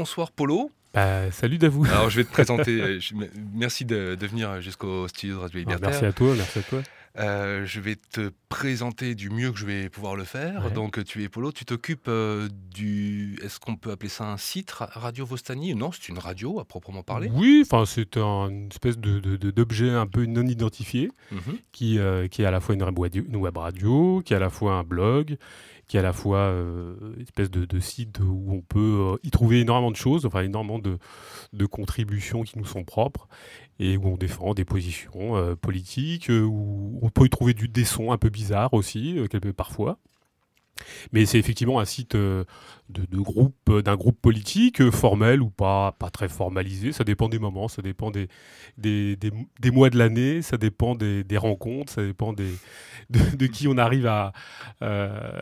bonsoir Polo. Bah, salut Davou. Alors, je vais te présenter. euh, je- merci de, de venir jusqu'au studio de Radio Ah, Libertaire. merci à toi, merci à toi. Euh, je vais te présenter du mieux que je vais pouvoir le faire. Ouais. Donc, tu es Polo, tu t'occupes euh, du. Est-ce qu'on peut appeler ça un site, Ra- Radio Vostani Non, c'est une radio à proprement parler. Oui, enfin c'est un- une espèce de, de- de- d'objet un peu non identifié Mhm. qui, euh, qui est à la fois une web, radio, une web radio, qui est à la fois un blog, qui est à la fois euh, une espèce de, site où on peut euh, y trouver énormément de choses, enfin énormément de, contributions qui nous sont propres et où on défend des positions euh, politiques, où on peut y trouver du, des sons un peu bizarres aussi, parfois. Mais c'est effectivement un site de, euh, d'un groupe politique, euh, formel ou pas, pas très formalisé. Ça dépend des moments, ça dépend des, mois de l'année, ça dépend des, rencontres, ça dépend de, qui on arrive à, euh,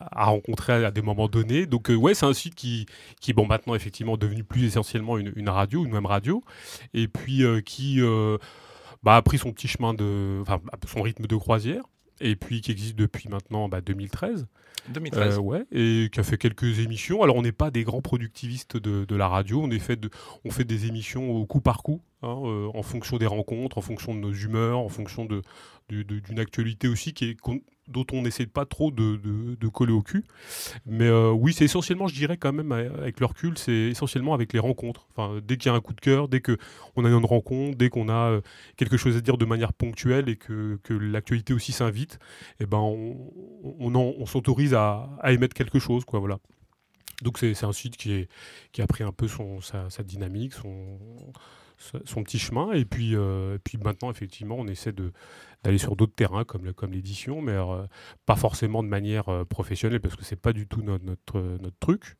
à rencontrer à, des moments donnés. Donc, euh, ouais, c'est un site qui, qui maintenant effectivement devenu plus essentiellement une, radio, une même radio, et puis qui bah, a pris son petit chemin de. Enfin, son rythme de croisière. Et puis qui existe depuis maintenant bah, 2013. 2013. Euh, ouais, et qui a fait quelques émissions. Alors, on n'est pas des grands productivistes de, de la radio. On, est fait de, on fait des émissions au coup par coup, hein, euh, en fonction des rencontres, en fonction de nos humeurs, en fonction de- d'une actualité aussi qui est, dont on n'essaie pas trop de, de- coller au cul. Mais euh, oui, c'est essentiellement, je dirais quand même, euh, avec le recul, c'est essentiellement avec les rencontres. Enfin, dès qu'il y a un coup de cœur, dès qu'on a une rencontre, dès qu'on a euh, quelque chose à dire de manière ponctuelle et que, que l'actualité aussi s'invite, eh ben on, on, s'autorise à, à émettre quelque chose, quoi, voilà. Donc c'est un site qui, est, qui a pris un peu son, sa, sa dynamique, son, son petit chemin, et puis, euh, et puis maintenant effectivement on essaie d'aller sur d'autres terrains comme, l'édition, mais euh, pas forcément de manière euh, professionnelle parce que c'est pas du tout notre, truc.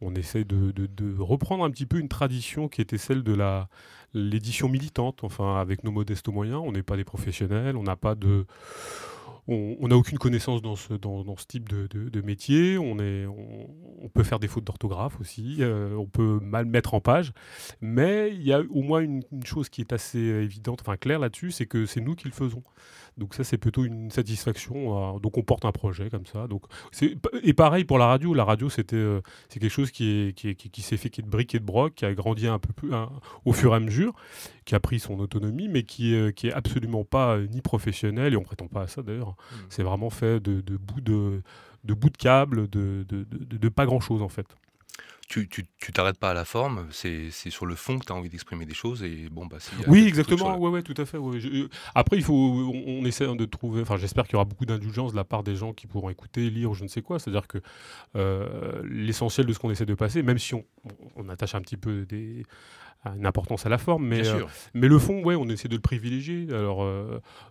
On essaie de, de- de reprendre un petit peu une tradition qui était celle de la l'édition militante, enfin avec nos modestes moyens. On n'est pas des professionnels, on n'a pas de on n'a aucune connaissance dans ce, type de, métier. On peut faire des fautes d'orthographe aussi. euh, on peut mal mettre en page. Mais il y a au moins une, une chose qui est assez évidente, enfin claire là-dessus, c'est que c'est nous qui le faisons. Donc ça, c'est plutôt une satisfaction. euh, donc on porte un projet comme ça. Donc c'est et pareil pour la radio. La radio, c'était euh, c'est quelque chose qui est qui, est- qui- qui s'est fait qui est de briques et de broc, qui a grandi un peu plus un- au fur et à mesure, qui a pris son autonomie, mais qui est qui est absolument pas euh, ni professionnel et on prétend pas à ça d'ailleurs. C'est vraiment fait de, de bouts de de bouts de câble, de, de, de- de pas grand chose en fait. Tu t'arrêtes pas à la forme, c'est sur le fond que tu as envie d'exprimer des choses. Et bon, bah, Oui, exactement. Ouais, ouais, tout à fait. ouais. Je- euh, après, il faut, on, on essaie de trouver. Enfin, j'espère qu'il y aura beaucoup d'indulgence de la part des gens qui pourront écouter, lire ou je ne sais quoi. C'est-à-dire que euh, l'essentiel de ce qu'on essaie de passer, même si on- on attache un petit peu des une importance à la forme, mais, mais le fond, ouais, on essaie de le privilégier. Alors,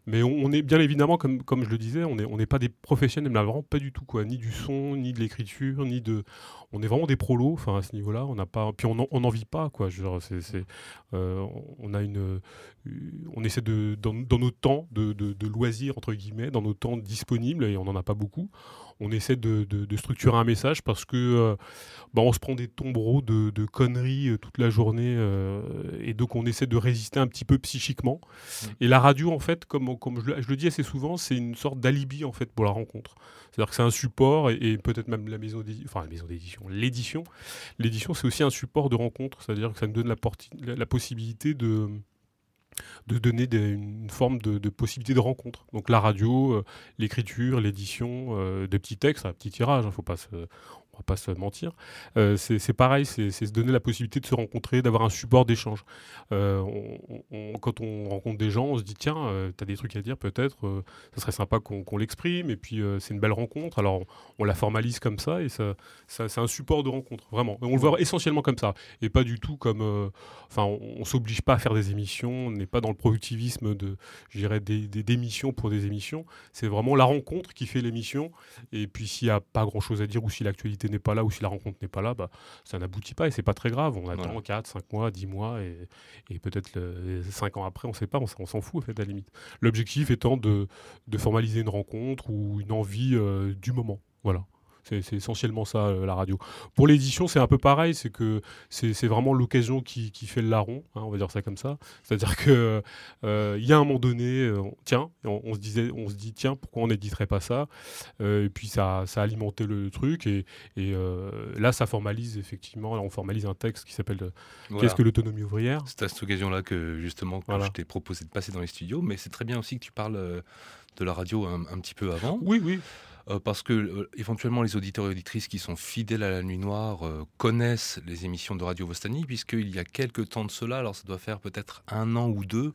mais on, est bien évidemment, comme, comme je le disais, on n'est on pas des professionnels, mais vraiment pas du tout, quoi. Ni du son, ni de l'écriture, ni de. On est vraiment des prolos, enfin à ce niveau-là. On n'a pas. Puis on n'en vit pas, quoi. Je c'est, on a une, on essaie de dans, nos temps de, de, de, loisirs entre guillemets, dans nos temps disponibles, et on n'en a pas beaucoup on essaie de, structurer un message parce que euh, bah, on se prend des tombereaux de, conneries euh, toute la journée euh, et donc on essaie de résister un petit peu psychiquement. Mmh. Et la radio, en fait, comme, comme je, le dis assez souvent, c'est une sorte d'alibi en fait pour la rencontre. C'est-à-dire que c'est un support et, peut-être même la maison d'édition, enfin la maison d'édition, l'édition. L'édition, c'est aussi un support de rencontre, c'est-à-dire que ça nous donne la possibilité de de donner une forme de, possibilité de rencontre. Donc la radio, euh, l'écriture, l'édition, euh, des petits textes, un petit tirage, hein, faut pas se, pas se mentir. Euh, c'est pareil, c'est se donner la possibilité de se rencontrer, d'avoir un support d'échange. Euh, quand on rencontre des gens, on se dit tiens, euh, tu as des trucs à dire peut-être, ça serait sympa qu'on l'exprime, et puis c'est une belle rencontre. Alors on, la formalise comme ça, et ça, c'est un support de rencontre, vraiment. on le voit essentiellement comme ça, et pas du tout comme. Enfin, on, ne s'oblige pas à faire des émissions, on n'est pas dans le productivisme de, je dirais, des, des émissions pour des émissions. C'est vraiment la rencontre qui fait l'émission, et puis s'il n'y a pas grand-chose à dire ou si l'actualité n'est pas là ou si la rencontre n'est pas là, bah, ça n'aboutit pas et c'est pas très grave. On attend 4, 5 mois, 10 mois et, et peut-être 5 ans après, on sait pas, on, s'en fout en fait à la limite. L'objectif étant de, de, formaliser une rencontre ou une envie euh, du moment. Voilà. C'est essentiellement ça, euh, la radio. Pour l'édition, c'est un peu pareil, c'est que c'est vraiment l'occasion qui, qui, fait le larron, hein, on va dire ça comme ça. C'est-à-dire qu'il euh, y a un moment donné, euh, tiens, on, se disait, on se dit, tiens, pourquoi on n'éditerait pas ça? Et puis ça, ça a alimenté le, truc, et, et là, ça formalise effectivement, on formalise un texte qui s'appelle Qu'est-ce que l'autonomie ouvrière? C'est à cette occasion-là que justement, je t'ai proposé de passer dans les studios, mais c'est très bien aussi que tu parles de la radio un, un petit peu avant. Oui, oui. Euh, parce que euh, éventuellement les auditeurs et auditrices qui sont fidèles à la Nuit Noire euh, connaissent les émissions de Radio Vostani, puisqu'il y a quelques temps de cela, alors ça doit faire peut-être un an ou deux,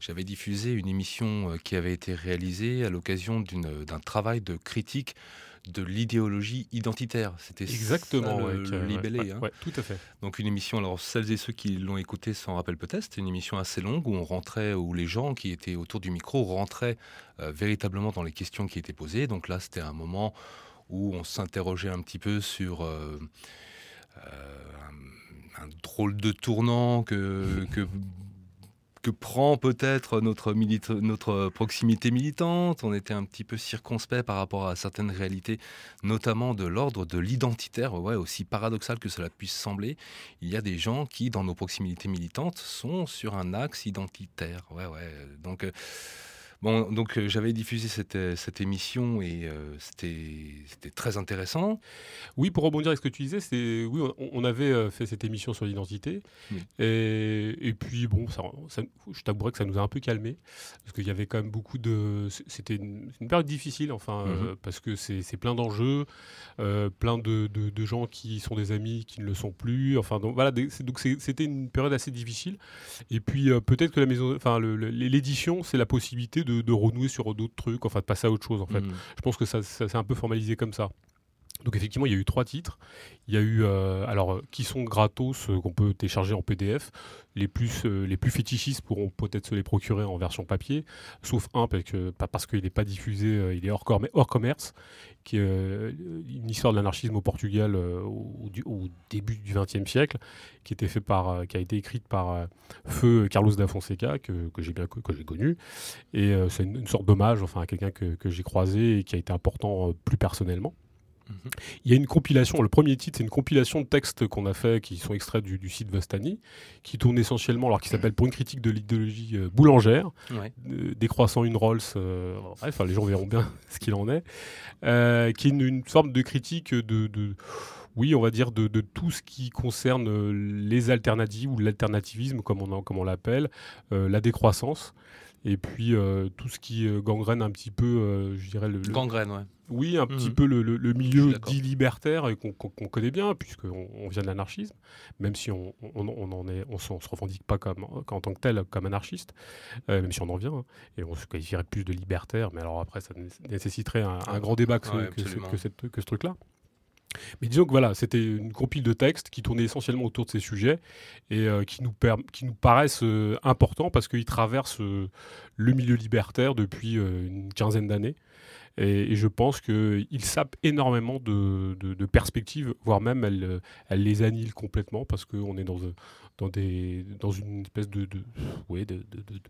j'avais diffusé une émission qui avait été réalisée à l'occasion d'un travail de critique de l'idéologie identitaire. C'était exactement le, libellé. Hein. tout à fait. Donc une émission. Alors celles et ceux qui l'ont écouté s'en rappellent peut-être. C'était une émission assez longue où on rentrait, où les gens qui étaient autour du micro rentraient euh, véritablement dans les questions qui étaient posées. Donc là, c'était un moment où on s'interrogeait un petit peu sur euh, euh, un, drôle de tournant que, que que prend peut-être notre, proximité militante. On était un petit peu circonspect par rapport à certaines réalités, notamment de l'ordre de l'identitaire. Ouais, aussi paradoxal que cela puisse sembler, il y a des gens qui, dans nos proximités militantes, sont sur un axe identitaire. Donc. Euh, Bon, donc euh, j'avais diffusé cette, euh, cette, émission et euh, c'était très intéressant. Oui, pour rebondir avec ce que tu disais, c'est oui, on, avait fait cette émission sur l'identité et, et, puis bon, ça, je t'avouerais que ça nous a un peu calmé parce qu'il y avait quand même beaucoup de, c'était une, période difficile, enfin mhm. parce que c'est plein d'enjeux, plein de, de, gens qui sont des amis qui ne le sont plus, enfin donc voilà, donc c'était une période assez difficile et puis peut-être que la maison, enfin l'édition, c'est la possibilité de, renouer sur d'autres trucs, enfin de passer à autre chose en fait. Mm. Je pense que ça, ça s'est un peu formalisé comme ça. Donc effectivement, il y a eu trois titres. Il y a eu, euh, alors, qui sont gratos, euh, qu'on peut télécharger en PDF. Les plus, euh, les plus fétichistes pourront peut-être se les procurer en version papier, sauf un, parce parce qu'il n'est pas diffusé, il est hors, hors commerce, qui est une histoire de l'anarchisme au Portugal au, début du XXe siècle, qui, a été écrite par Feu Carlos da Fonseca, que, j'ai bien que connu. Et c'est une, sorte d'hommage enfin, à quelqu'un que, que j'ai croisé et qui a été important plus personnellement. Il y a une compilation, le premier titre, c'est une compilation de textes qu'on a fait qui sont extraits du, site Vastani, qui tourne essentiellement, alors qui s'appelle Pour une critique de l'idéologie euh, boulangère, décroissant une Rolls, euh, bref, les gens verront bien ce qu'il en est, euh, qui est une, forme de critique de, oui, on va dire de, tout ce qui concerne les alternatives ou l'alternativisme, comme on, comme on l'appelle, la décroissance et puis tout ce qui gangrène un petit peu, je dirais le, gangrène, ouais. Oui, un petit mmh. peu le, milieu dit libertaire et qu'on connaît bien, puisqu'on on vient de l'anarchisme, même si on, on, est, on, se revendique pas comme, en tant que tel comme anarchiste, euh, même si on en vient, hein, et on se qualifierait plus de libertaire, mais alors après, ça nécessiterait un, grand débat que, ce, que, ce truc-là. Mais disons que voilà, c'était une compile de textes qui tournait essentiellement autour de ces sujets et euh, qui, nous qui nous paraissent euh, importants parce qu'ils traversent euh, le milieu libertaire depuis une quinzaine d'années. Et, je pense qu'ils sapent énormément de, perspectives, voire même elles, les annihilent complètement parce qu'on est dans, dans, des, dans une espèce de, de, de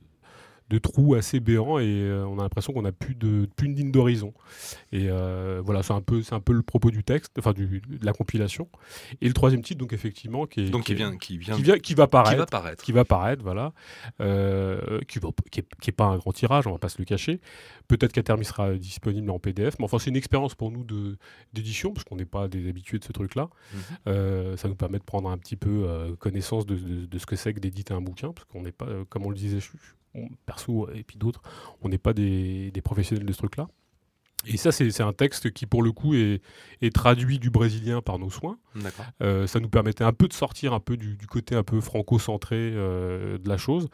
de trous assez béants et euh, on a l'impression qu'on n'a plus de plus une ligne d'horizon. Et euh, voilà, c'est un peu c'est un peu le propos du texte, enfin du, de la compilation. Et le troisième titre, donc effectivement, qui est, donc qui, vient, qui vient, qui, va paraître, qui va paraître, qui va paraître, voilà, euh, qui, qui, est, pas un grand tirage, on va pas se le cacher. Peut-être qu'à terme il sera disponible en PDF, mais enfin c'est une expérience pour nous de d'édition parce qu'on n'est pas des habitués de ce truc-là. Mhm. ça nous permet de prendre un petit peu connaissance de, de, ce que c'est que d'éditer un bouquin, parce qu'on n'est pas, comme on le disait, perso et puis d'autres, on n'est pas des, professionnels de ce truc-là. Et ça, c'est un texte qui, pour le coup, est, traduit du brésilien par nos soins. Euh, ça nous permettait un peu de sortir un peu du, côté un peu franco-centré euh, de la chose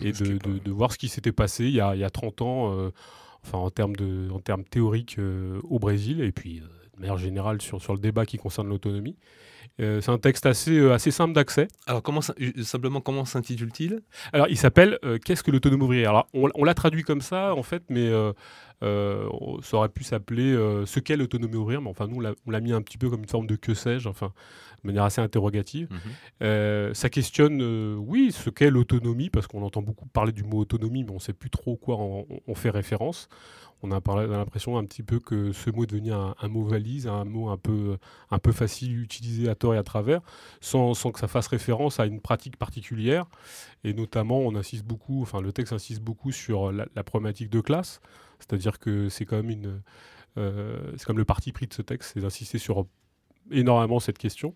et de, voir ce qui s'était passé il y, a, il y, a, 30 ans, euh, enfin, en termes, de, en termes théoriques au Brésil, et puis de manière générale sur, sur le débat qui concerne l'autonomie. Euh, c'est un texte assez, euh, assez simple d'accès. Alors, comment, euh, simplement, comment s'intitule-t-il? Alors, il s'appelle Qu'est-ce que l'autonomie ouvrière Alors, on, l'a traduit comme ça, en fait, mais ça aurait pu s'appeler Ce qu'est l'autonomie ouvrière. Mais enfin, nous, on l'a mis un petit peu comme une forme de que sais-je, enfin, de manière assez interrogative. Mhm. ça questionne, oui, ce qu'est l'autonomie, parce qu'on entend beaucoup parler du mot autonomie, mais on ne sait plus trop quoi on fait référence on a, l'impression un petit peu que ce mot est devenu un, mot valise, un mot un peu, un peu facile utilisé à tort et à travers, sans, que ça fasse référence à une pratique particulière. Et notamment, on insiste beaucoup, enfin le texte insiste beaucoup sur la, problématique de classe, c'est-à-dire que c'est quand même une, euh, c'est comme le parti pris de ce texte, c'est d'insister sur énormément cette question.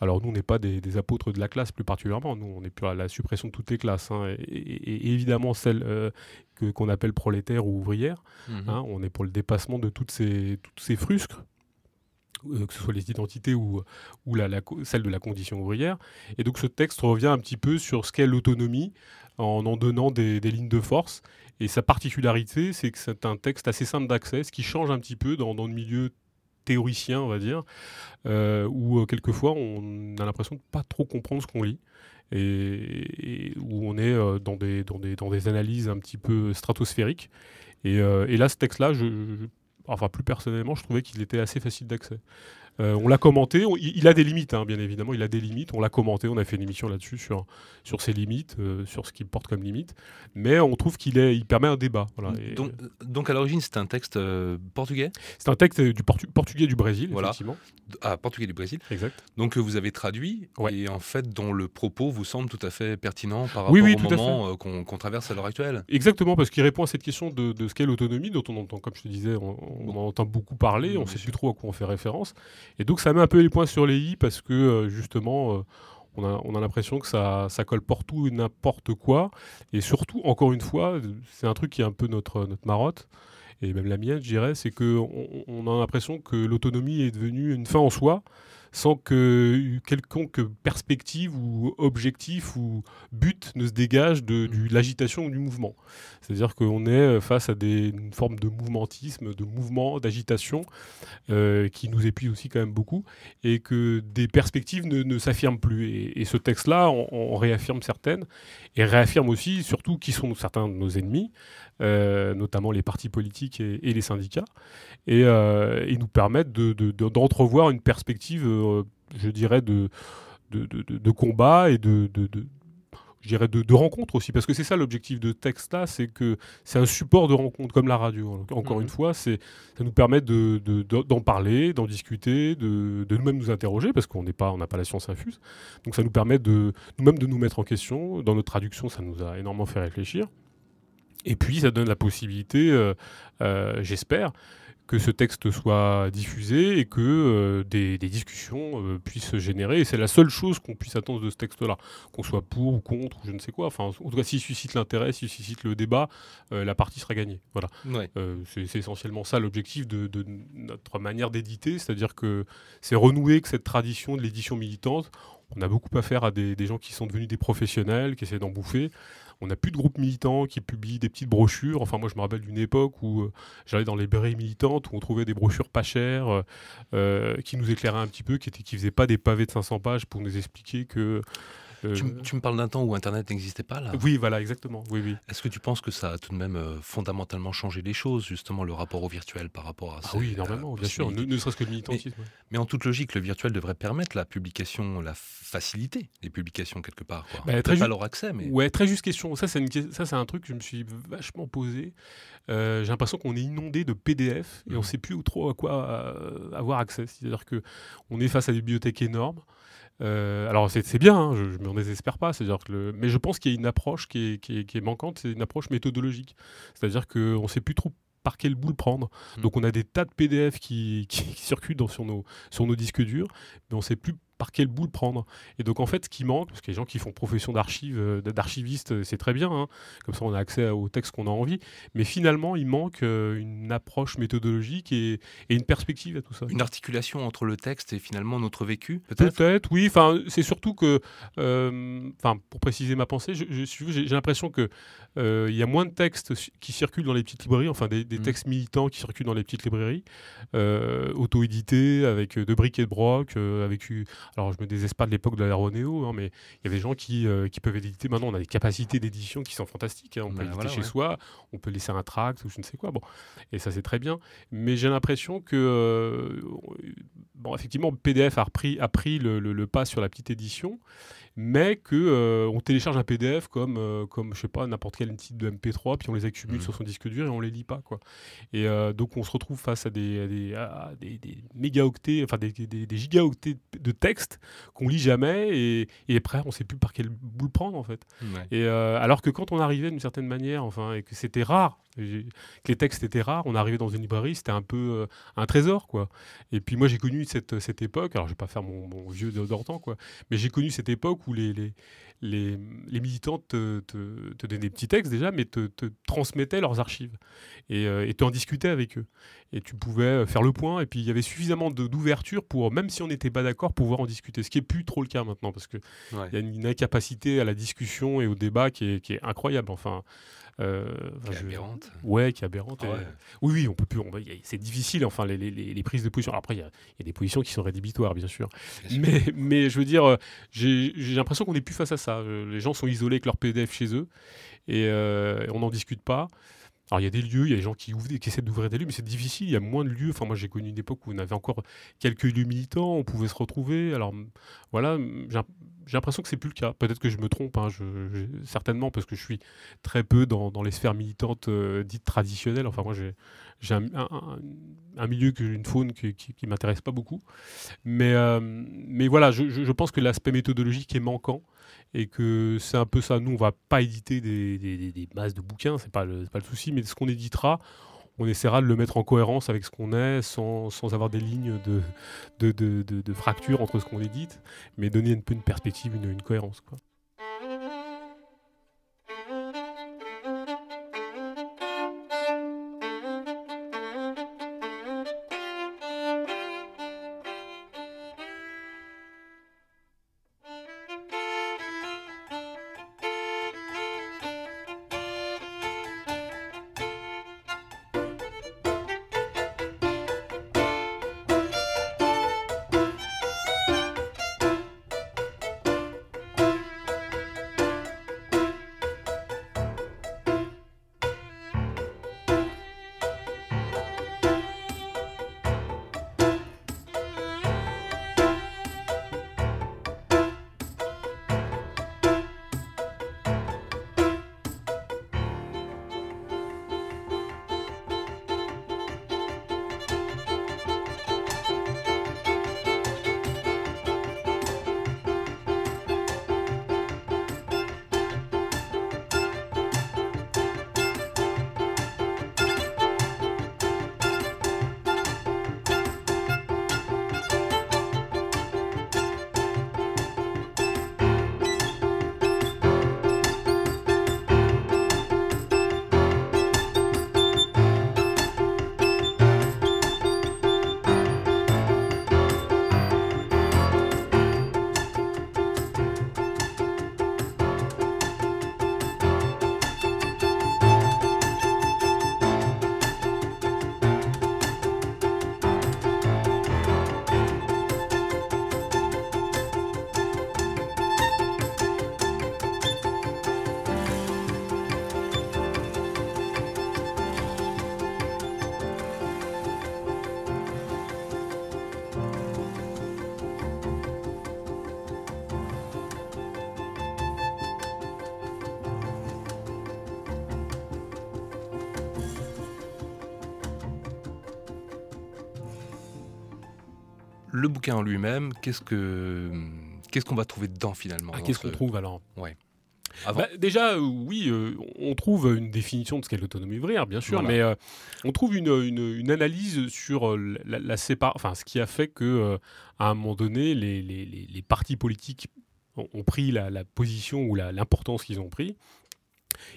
Alors nous, on n'est pas des, apôtres de la classe plus particulièrement, nous, on est plus à la suppression de toutes les classes, hein, et, évidemment celle euh, qu'on appelle prolétaire ou ouvrière. Mhm. Hein, on est pour le dépassement de toutes ces, toutes ces frusques euh, que ce soit les identités ou, ou la, celle de la condition ouvrière. Et donc ce texte revient un petit peu sur ce qu'est l'autonomie en en donnant des, des lignes de force. Et sa particularité, c'est que c'est un texte assez simple d'accès, ce qui change un petit peu dans, dans le milieu théoricien, on va dire, euh, où euh, quelquefois on a l'impression de pas trop comprendre ce qu'on lit. Et, où on est euh, dans, des, analyses un petit peu stratosphériques. Et, là, ce texte-là, enfin plus personnellement, je trouvais qu'il était assez facile d'accès. Euh, on l'a commenté. il, a des limites, hein, bien évidemment. Il a des limites. On l'a commenté. On a fait une émission là-dessus sur, sur ses limites, euh, sur ce qu'il porte comme limite. Mais on trouve qu'il il permet un débat. donc, donc, à l'origine, c'est un texte euh, portugais? C'est un texte du portugais du Brésil, voilà. effectivement. Ah, portugais du Brésil. Exact. Donc vous avez traduit et en fait dont le propos vous semble tout à fait pertinent par rapport au moment qu'on traverse à l'heure actuelle. Exactement, parce qu'il répond à cette question de, ce qu'est l'autonomie, dont on entend, comme je te disais, on, en entend beaucoup parler. on ne sait plus trop à quoi on fait référence. Et donc ça met un peu les points sur les i parce que euh, justement, euh, on a, on a l'impression que ça, ça colle partout et n'importe quoi. Et surtout, encore une fois, c'est un truc qui est un peu notre, notre marotte et même la mienne, je dirais, c'est qu'on on a l'impression que l'autonomie est devenue une fin en soi sans que quelconque perspective ou objectif ou but ne se dégage de, l'agitation ou du mouvement. C'est-à-dire qu'on est face à des, une forme de mouvementisme, de mouvement, d'agitation euh, qui nous épuise aussi quand même beaucoup et que des perspectives ne, s'affirment plus. Et, ce texte-là on réaffirme certaines et réaffirme aussi surtout qui sont certains de nos ennemis, euh, notamment les partis politiques et, les syndicats, et, euh, nous permettent d'entrevoir une perspective, euh, je dirais, de, de, combat et de, je dirais de, rencontre aussi, parce que c'est ça l'objectif de texte là, c'est que c'est un support de rencontre, comme la radio. Encore mmh. une fois, c'est ça nous permet d'en parler, d'en discuter, de, nous-mêmes nous interroger, parce qu'on n'est pas, on n'a pas la science infuse. Donc ça nous permet de nous-mêmes de nous mettre en question. Dans notre traduction, ça nous a énormément fait réfléchir. Et puis, ça donne la possibilité, euh, euh, j'espère, que ce texte soit diffusé et que euh, des, discussions puissent se générer. Et c'est la seule chose qu'on puisse attendre de ce texte-là. Qu'on soit pour ou contre, ou je ne sais quoi. Enfin, en tout cas, s'il suscite l'intérêt, s'il suscite le débat, la partie sera gagnée. Voilà. c'est essentiellement ça l'objectif de, de, notre manière d'éditer. C'est-à-dire que c'est renouer que cette tradition de l'édition militante On a beaucoup à faire à des, des gens qui sont devenus des professionnels, qui essaient d'en bouffer. On n'a plus de groupes militants qui publient des petites brochures. Enfin, moi, je me rappelle d'une époque où euh, j'allais dans les librairies militantes où on trouvait des brochures pas chères euh, euh, qui nous éclairaient un petit peu, qui ne qui faisaient pas des pavés de 500 pages pour nous expliquer que euh, tu, me parles d'un temps où Internet n'existait pas, là Oui, voilà, exactement. Oui, oui. Est-ce que tu penses que ça a tout de même euh, fondamentalement changé les choses, justement, le rapport au virtuel par rapport à ah Oui, énormément, bien sûr, ne, serait-ce que le militantisme. Mais, en toute logique, le virtuel devrait permettre la publication, la facilité des publications quelque part. Quoi. Bah, très pas leur accès, mais... Ouais, très juste question. Ça, c'est un truc que je me suis vachement posé. Euh, j'ai l'impression qu'on est inondé de PDF et on ne mmh. sait plus trop à quoi avoir accès. C'est-à-dire qu'on est face à des bibliothèques énormes. Euh, alors c'est bien, hein, je ne m'en désespère pas, c'est-à-dire que le... mais je pense qu'il y a une approche qui est, qui est, qui est manquante, c'est une approche méthodologique. C'est-à-dire qu'on ne sait plus trop par quel bout le prendre. Mmh. Donc on a des tas de PDF qui, qui, circulent dans, sur, nos, sur nos disques durs, mais on ne sait plus par quel bout le prendre. Et donc en fait, ce qui manque, parce que les gens qui font profession d'archive, euh, d'archiviste, euh, c'est très bien, hein. comme ça on a accès aux textes qu'on a envie, mais finalement il manque euh, une approche méthodologique et, une perspective à tout ça. Une articulation entre le texte et finalement notre vécu, peut-être? Peut-être, oui. Enfin, c'est surtout que, enfin, pour préciser ma pensée, j'ai l'impression que il y a moins de textes qui circulent dans les petites librairies, enfin des, mmh. textes militants qui circulent dans les petites librairies, auto-édités, avec de briques et de broc, avec alors, je me désespère de l'époque de l'aéronéo, hein, mais il y avait des gens qui, euh, qui, peuvent éditer. Maintenant, on a des capacités d'édition qui sont fantastiques. Hein. On peut bah, éditer chez soi, on peut laisser un tract ou je ne sais quoi. Bon, et ça, c'est très bien. Mais j'ai l'impression que, euh, bon, effectivement, PDF a, repris, a pris le, le, pas sur la petite édition mais que euh, on télécharge un PDF comme, euh, comme je sais pas, n'importe quel type de MP3, puis on les accumule mmh. sur son disque dur et on les lit pas. Quoi. Et euh, donc on se retrouve face à des, des, des, mégaoctets, enfin des, des, gigaoctets de texte qu'on lit jamais et, et, après on sait plus par quel bout le prendre en fait. Et alors que quand on arrivait d'une certaine manière, enfin, et que c'était rare, que les textes étaient rares, on arrivait dans une librairie, c'était un peu un trésor quoi. Et puis moi j'ai connu cette, cette époque, alors je vais pas faire mon, mon vieux d'antan quoi, mais j'ai connu cette époque où les, les, les, les militants te, te, te, donnaient des petits textes déjà, mais te, te transmettaient leurs archives et, euh, et tu en discutais avec eux. Et tu pouvais euh, faire le point, et puis il y avait suffisamment d'ouverture pour, même si on n'était pas d'accord, pouvoir en discuter. Ce qui est plus trop le cas maintenant, parce qu'il il y a une incapacité à la discussion et au débat qui est, qui est incroyable. Enfin, euh, qui est aberrante. Ouais, qui est aberrante. Ah oui, oui, on peut plus. C'est difficile, enfin, les, les, les, prises de position. après, il y, y, a des positions qui sont rédhibitoires, bien sûr. mais, mais je veux dire, euh, j'ai l'impression qu'on n'est plus face à ça. Euh, les gens sont isolés avec leur PDF chez eux et, et on n'en discute pas. Alors il y a des lieux, il y a des gens qui, ouvrent, qui essaient d'ouvrir des lieux, mais c'est difficile, il y a moins de lieux. Enfin moi j'ai connu une époque où on avait encore quelques lieux militants, on pouvait se retrouver. Alors voilà, j'ai l'impression que c'est plus le cas. Peut-être que je me trompe, hein, certainement parce que je suis très peu dans, les sphères militantes euh, dites traditionnelles. Enfin moi j'ai un, milieu, une faune qui, qui, m'intéresse pas beaucoup. Mais, euh, voilà, je, pense que l'aspect méthodologique est manquant et que c'est un peu ça. Nous, on va pas éditer des masses de bouquins, c'est pas le, pas le souci, mais ce qu'on éditera, on essaiera de le mettre en cohérence avec ce qu'on est, sans, avoir des lignes de, de, fracture entre ce qu'on édite, mais donner un peu une perspective, une, une cohérence. Quoi. Bouquin en lui-même, qu'est-ce que qu'est-ce qu'on va trouver dedans finalement Ah, Qu'est-ce ce- qu'on trouve alors? Ouais. Bah, Déjà, euh, oui, euh, on trouve une définition de ce qu'est l'autonomie ouvrière, bien sûr, Voilà. mais euh, on trouve une, une- une analyse sur la, la sépar- enfin, ce qui a fait que, à un moment donné, les, les- les- partis politiques ont, ont pris la, la position ou l'importance qu'ils ont pris.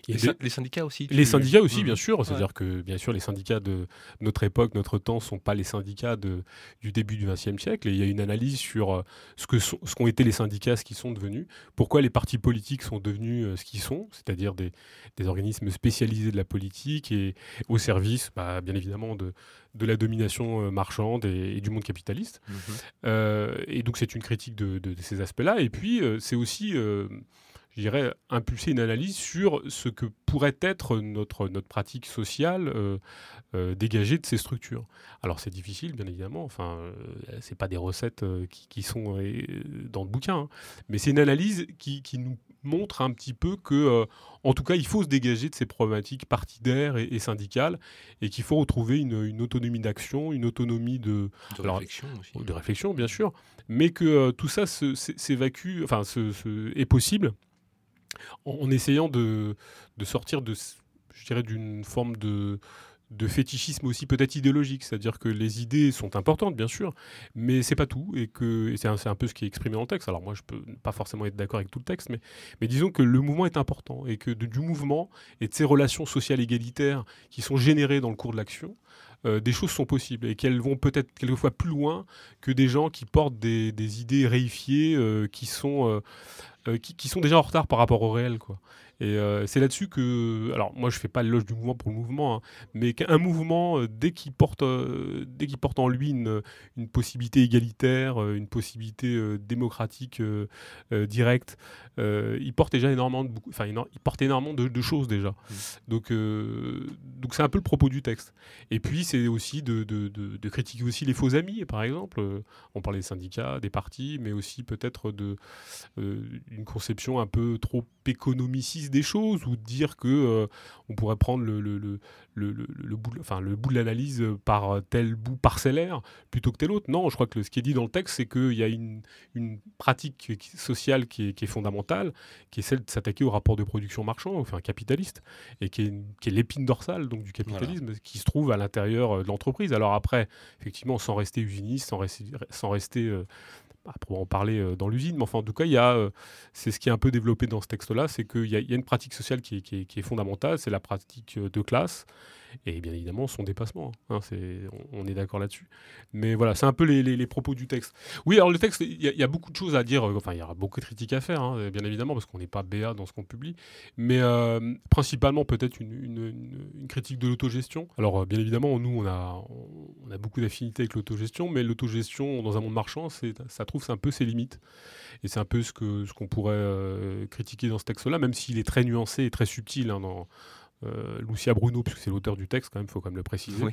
Il y a les, des- sy- les syndicats aussi. les syndicats aussi, bien sûr. Ouais. C'est-à-dire que, bien sûr, les syndicats de notre époque, notre temps, ne sont pas les syndicats de, du début du XXe siècle. Et il y a une analyse sur euh, ce que sont- ce qu'ont été les syndicats, ce qu'ils sont devenus, pourquoi les partis politiques sont devenus euh, ce qu'ils sont, c'est-à-dire des, des organismes spécialisés de la politique et au service, bah, bien évidemment, de, de la domination euh, marchande et, et du monde capitaliste. Mhm. Euh, et donc c'est une critique de, de- de ces aspects-là. Et puis euh, c'est aussi, euh, je dirais, impulser une analyse sur ce que pourrait être notre, notre pratique sociale euh, euh, dégagée de ces structures. Alors c'est difficile, bien évidemment. Enfin, euh, c'est pas des recettes euh, qui, qui sont euh, dans le bouquin, hein. mais c'est une analyse qui, qui nous montre un petit peu que, en tout cas, il faut se dégager de ces problématiques partidaires et, et syndicales, et qu'il faut retrouver une, une autonomie d'action, une autonomie de, De Alors, réflexion aussi. de réflexion, bien sûr, mais que tout ça s'évacue, enfin, se- se- est possible en, essayant de, de sortir de, je dirais, d'une forme de, de fétichisme aussi peut-être idéologique, c'est-à-dire que les idées sont importantes, bien sûr, mais c'est pas tout, et que c'est un, un peu ce qui est exprimé dans le texte. Alors moi, je peux pas forcément être d'accord avec tout le texte, mais, mais disons que le mouvement est important, et que du mouvement et de ces relations sociales égalitaires qui sont générées dans le cours de l'action, euh, des choses sont possibles et qu'elles vont peut-être quelquefois plus loin que des gens qui portent des, des idées réifiées euh, qui, sont, euh, qui, qui sont déjà en retard par rapport au réel. Quoi. Et euh, c'est là-dessus que. Alors, moi, je fais pas l'éloge du mouvement pour le mouvement, hein, mais qu'un mouvement, euh, dès qu'il porte, euh, dès qu'il porte en lui une, une possibilité égalitaire, une possibilité démocratique directe, il porte déjà énormément de, enfin, il porte énormément de, de choses déjà. Donc, euh, donc c'est un peu le propos du texte. Et puis, c'est aussi de, de- de- de critiquer aussi les faux amis, par exemple. On parlait des syndicats, des partis, mais aussi peut-être de une conception un peu trop économiciste des choses, ou dire que euh, on pourrait prendre le, le, le, le, bout, de- enfin, le bout de l'analyse par tel bout parcellaire plutôt que tel autre? Non, je crois que ce qui est dit dans le texte, c'est qu'il y a une, une pratique sociale qui est, qui est fondamentale, qui est celle de s'attaquer au rapport de production marchand, enfin capitaliste, et qui est, une- qui est l'épine dorsale donc, du capitalisme, qui se trouve à l'intérieur euh, de l'entreprise. Alors après, effectivement, sans rester usiniste, sans rester, sans rester euh, à proprement en parler euh, dans l'usine, mais enfin, en tout cas, il y a, euh, c'est ce qui est un peu développé dans ce texte-là, c'est qu'il y, a- une pratique sociale qui qui est fondamentale, c'est la pratique euh, de classe, et bien évidemment son dépassement. hein, c'est, on, est d'accord là-dessus. Mais voilà, c'est un peu les, propos du texte. Oui, alors le texte, il y, a- beaucoup de choses à dire, euh, enfin, il y aura beaucoup de critiques à faire, hein, bien évidemment, parce qu'on n'est pas BA dans ce qu'on publie, mais euh, principalement peut-être une, critique de l'autogestion. Alors, euh, bien évidemment, nous, on a, beaucoup d'affinités avec l'autogestion, mais l'autogestion dans un monde marchand, ça trouve un peu ses limites. Et c'est un peu ce, ce qu'on pourrait critiquer dans ce texte-là, même s'il est très nuancé et très subtil hein. Euh, Lucia Bruno, puisque c'est l'auteur du texte, quand même, il faut quand même le préciser. Oui.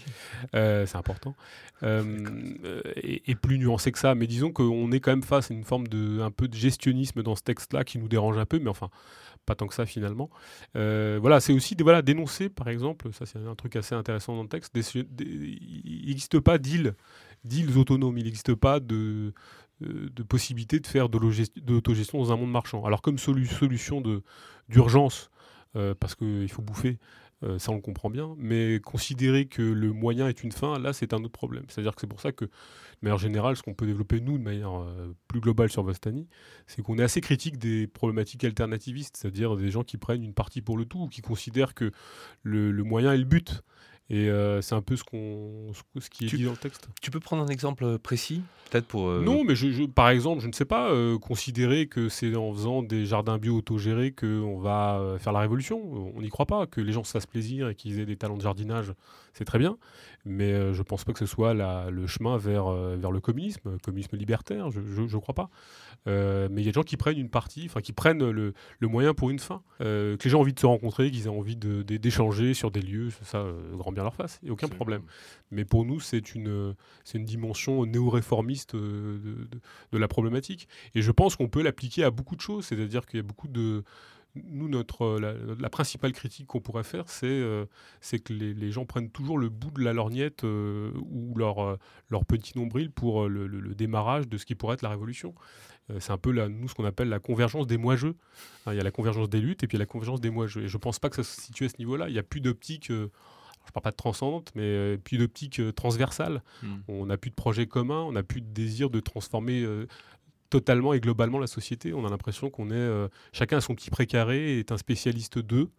Euh, c'est important. Euh, et, et plus nuancé que ça. Mais disons qu'on est quand même face à une forme de un peu de gestionnisme dans ce texte-là qui nous dérange un peu, mais enfin, pas tant que ça finalement. Voilà, c'est aussi des, voilà, dénoncer, par exemple, ça c'est un truc assez intéressant dans le texte. des- des- il n'existe pas d'îles, d'îles autonomes, il n'existe pas de, de possibilité de faire de l'autogestion dans un monde marchand. Alors comme solu- solution d'urgence, euh, parce qu'il faut bouffer, euh, ça on le comprend bien, mais considérer que le moyen est une fin, là c'est un autre problème. C'est-à-dire que c'est pour ça que, de manière générale, ce qu'on peut développer nous de manière euh, plus globale sur Vostani, c'est qu'on est assez critique des problématiques alternativistes, c'est-à-dire des gens qui prennent une partie pour le tout, ou qui considèrent que le moyen est le but. Et euh, c'est un peu ce, qu'on, ce, qui est Tu- dit dans le texte. Tu peux prendre un exemple précis, peut-être pour. euh, Non, mais je, je- par exemple, je ne sais pas, euh, considérer que c'est en faisant des jardins bio autogérés qu'on va euh, faire la révolution. On n'y croit pas. Que les gens se fassent plaisir et qu'ils aient des talents de jardinage, c'est très bien. Mais euh, je ne pense pas que ce soit la- le chemin vers, euh, vers le communisme, communisme libertaire, je ne crois pas. Euh, mais il y a des gens qui prennent une partie, enfin qui prennent le, le moyen pour une fin. Euh, que les gens ont envie de se rencontrer, qu'ils aient envie de- de- d'échanger sur des lieux, ça, euh, grand bien leur face, il n'y a aucun problème. Mais pour nous, c'est une, dimension néo-réformiste de, de- de la problématique. Et je pense qu'on peut l'appliquer à beaucoup de choses, c'est-à-dire qu'il y a beaucoup de, nous, notre, la, principale critique qu'on pourrait faire, c'est c'est que les, les, gens prennent toujours le bout de la lorgnette ou leur, leur petit nombril pour le, le, démarrage de ce qui pourrait être la révolution. c'est un peu, la, nous, ce qu'on appelle la convergence des moi-jeux. Hein, il y a la convergence des luttes et puis il y a la convergence des moi-jeux. Et je ne pense pas que ça se situe à ce niveau-là. Il n'y a plus d'optique je ne parle pas de transcendante, mais euh, plus d'optique euh, transversale. Hmm. On n'a plus de projet commun, on n'a plus de désir de transformer euh, totalement et globalement la société. On a l'impression qu'on est chacun a son petit précaré, est un spécialiste d'eux.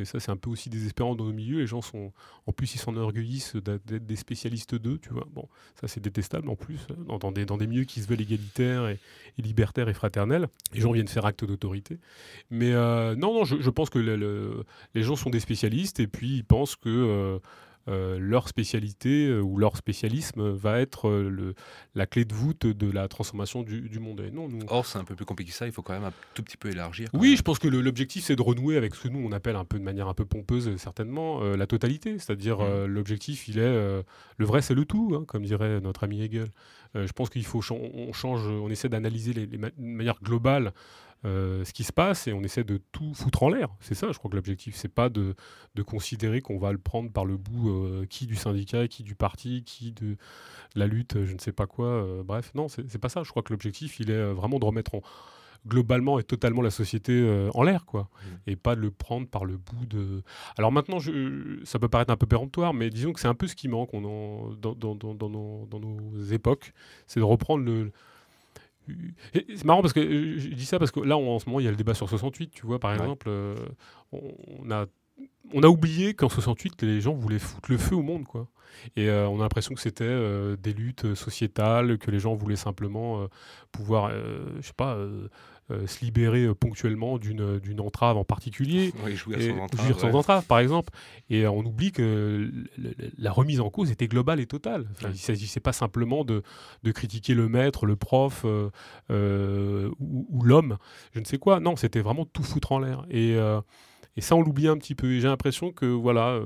Et ça, c'est un peu aussi désespérant dans nos milieux. Les gens sont, en plus, ils s'enorgueillissent d'être des spécialistes d'eux, tu vois. Bon, ça, c'est détestable en plus, dans, des, dans des milieux qui se veulent égalitaires et, libertaires et fraternels. Les gens viennent faire acte d'autorité. Mais non, non, je, pense que les gens sont des spécialistes et puis ils pensent que euh, euh, leur spécialité euh, ou leur spécialisme va être euh, le, la clé de voûte de la transformation du, monde. Et non, nous... Or, c'est un peu plus compliqué que ça, il faut quand même un tout petit peu élargir. Oui, je pense que l'objectif, c'est de renouer avec ce que nous, on appelle un peu de manière un peu pompeuse, certainement, la totalité. C'est-à-dire, mmh. l'objectif, il est, le vrai, c'est le tout, hein, comme dirait notre ami Hegel. je pense qu'il faut, on change, on essaie d'analyser les, les, de manière globale euh, ce qui se passe et on essaie de tout foutre en l'air. C'est ça, je crois que l'objectif, c'est pas de, de considérer qu'on va le prendre par le bout, euh, qui du syndicat, qui du parti, qui de la lutte, je ne sais pas quoi. Euh, bref, non, c'est pas ça. Je crois que l'objectif, il est vraiment de remettre en, globalement et totalement la société en l'air, quoi, mmh. et pas de le prendre par le bout de. Alors maintenant, je, ça peut paraître un peu péremptoire, mais disons que c'est un peu ce qui manque on en, dans, dans, dans, dans, nos, dans nos époques, c'est de reprendre le, c'est marrant parce que euh, je dis ça parce que là, en ce moment, il y a le débat sur 68, tu vois, par exemple. Euh, on, a, on a oublié qu'en 68, les gens voulaient foutre le feu au monde, quoi. Et euh, on a l'impression que c'était des luttes sociétales, que les gens voulaient simplement pouvoir, je sais pas, euh, se libérer euh, ponctuellement d'une entrave en particulier, oui, jouir, sans, entrave, par exemple. Et euh, on oublie que la remise en cause était globale et totale. Il ne s'agissait pas simplement de, de, critiquer le maître, le prof ou, l'homme, je ne sais quoi. Non, c'était vraiment tout foutre en l'air. Et, et, ça, on l'oublie un petit peu. Et j'ai l'impression que voilà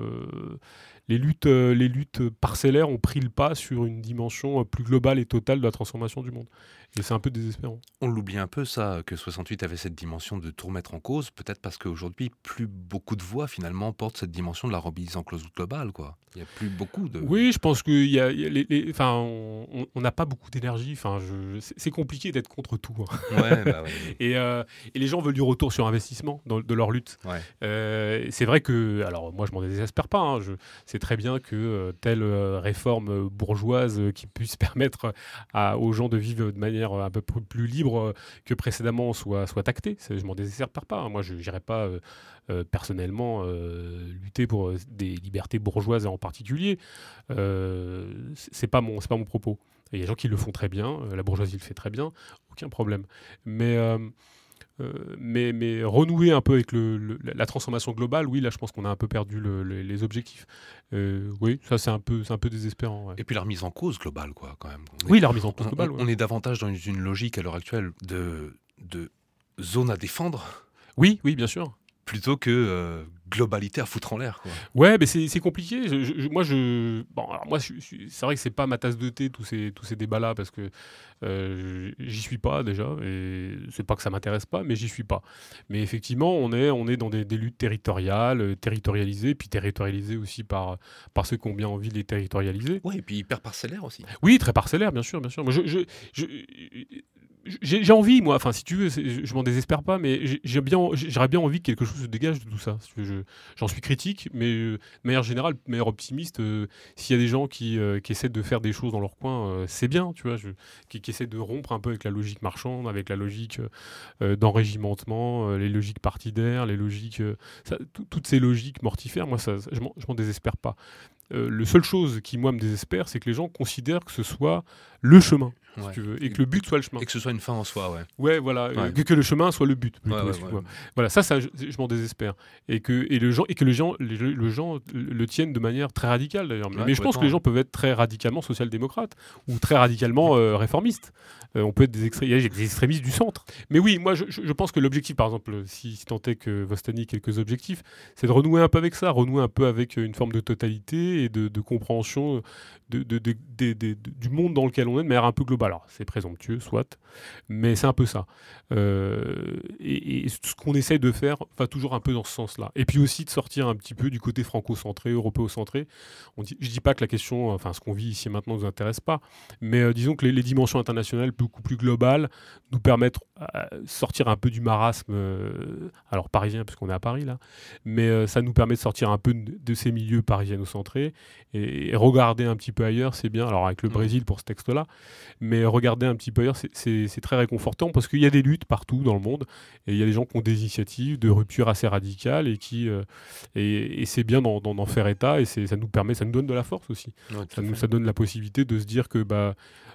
les luttes, les luttes parcellaires ont pris le pas sur une dimension plus globale et totale de la transformation du monde. Et c'est un peu désespérant. On l'oublie un peu, ça, que 68 avait cette dimension de tout remettre en cause, peut-être parce qu'aujourd'hui, plus beaucoup de voix, finalement, portent cette dimension de la remise en cause globale, quoi. Il n'y a plus beaucoup de... Oui, je pense qu'il y a... les, enfin, on n'a pas beaucoup d'énergie, enfin, c'est compliqué d'être contre tout. Hein. Ouais, bah et, euh, et, les gens veulent du retour sur investissement dans, de leur lutte. Euh, c'est vrai que, alors moi je m'en désespère pas, hein, je sais très bien que euh, telle réforme bourgeoise qui puisse permettre à, aux gens de vivre de manière un peu plus libre que précédemment soit, soit actée. Je m'en désespère pas. Hein. Moi, je n'irai pas euh, euh, personnellement euh, lutter pour des libertés bourgeoises en particulier. c'est pas mon, pas mon propos. Il y a des gens qui le font très bien. La bourgeoisie le fait très bien. Aucun problème. Mais euh, mais, mais renouer un peu avec le, la transformation globale, oui, là je pense qu'on a un peu perdu les objectifs. Euh, oui, ça c'est un, peu, un peu désespérant. Et puis la remise en cause globale, quoi, quand même. oui, la remise en cause globale. On, est davantage dans une logique à l'heure actuelle de, de zone à défendre. Oui, oui, bien sûr plutôt que euh, globalité à foutre en l'air. Ouais, mais c'est compliqué. moi, je, bon, alors moi, c'est vrai que c'est pas ma tasse de thé tous ces tous ces débats-là parce que euh, j'y suis pas déjà et c'est pas que ça m'intéresse pas, mais j'y suis pas. Mais effectivement, on est on est dans des, luttes territoriales, euh, territorialisées, puis territorialisées aussi par par ceux qui ont bien envie de les territorialiser. Ouais, et puis hyper parcellaires aussi. Oui, très parcellaires, bien sûr, bien sûr. Moi, je, je, j'ai envie, moi, enfin, si tu veux, je m'en désespère pas, mais j'aurais bien envie que quelque chose se dégage de tout ça. J'en suis critique, mais euh, de manière générale, de manière optimiste, euh, s'il y a des gens qui, euh, qui, essaient de faire des choses dans leur coin, c'est bien, tu vois, qui, essaient de rompre un peu avec la logique marchande, avec la logique d'enrégimentement, les logiques partidaires, les logiques, toutes ces logiques mortifères, moi, ça, je m'en désespère pas. le seule chose qui, moi, me désespère, c'est que les gens considèrent que ce soit le chemin et que le but soit le chemin. Et que ce soit une fin en soi, ouais. Ouais, voilà, euh, Que, le chemin soit le but. voilà, ça, ça, je, m'en désespère. Et que, et le gens, et que les gens, le gens le tiennent de manière très radicale d'ailleurs. Mais, je pense que les gens peuvent être très radicalement social-démocrates ou très radicalement euh, réformistes. Euh, on peut être des, des extrémistes du centre. Mais oui, moi, je, je pense que l'objectif, par exemple, si, si tant est que Vostani ait quelques objectifs, c'est de renouer un peu avec ça, renouer un peu avec une forme de totalité et de, compréhension de, du monde dans lequel on est de manière un peu globale. Pas. Alors, c'est présomptueux, soit, mais c'est un peu ça. Euh, et, ce qu'on essaye de faire va toujours un peu dans ce sens-là. Et puis aussi de sortir un petit peu du côté franco-centré, européo-centré. Je ne dis pas que la question, enfin, ce qu'on vit ici et maintenant ne nous intéresse pas, mais euh, disons que les, dimensions internationales beaucoup plus globales nous permettent de sortir un peu du marasme, euh, alors parisien, puisqu'on est à Paris là, mais ça nous permet de sortir un peu de, ces milieux parisiano-centrés et, et regarder un petit peu ailleurs, c'est bien. Alors avec le mmh. Brésil pour ce texte-là, mais regarder un petit peu ailleurs, c'est très réconfortant parce qu'il y a des luttes partout dans le monde et il y a des gens qui ont des initiatives de rupture assez radicales et qui euh, et, c'est bien d'en faire état et ça nous permet, ça nous donne de la force aussi. ça nous ça donne la possibilité de se dire que bah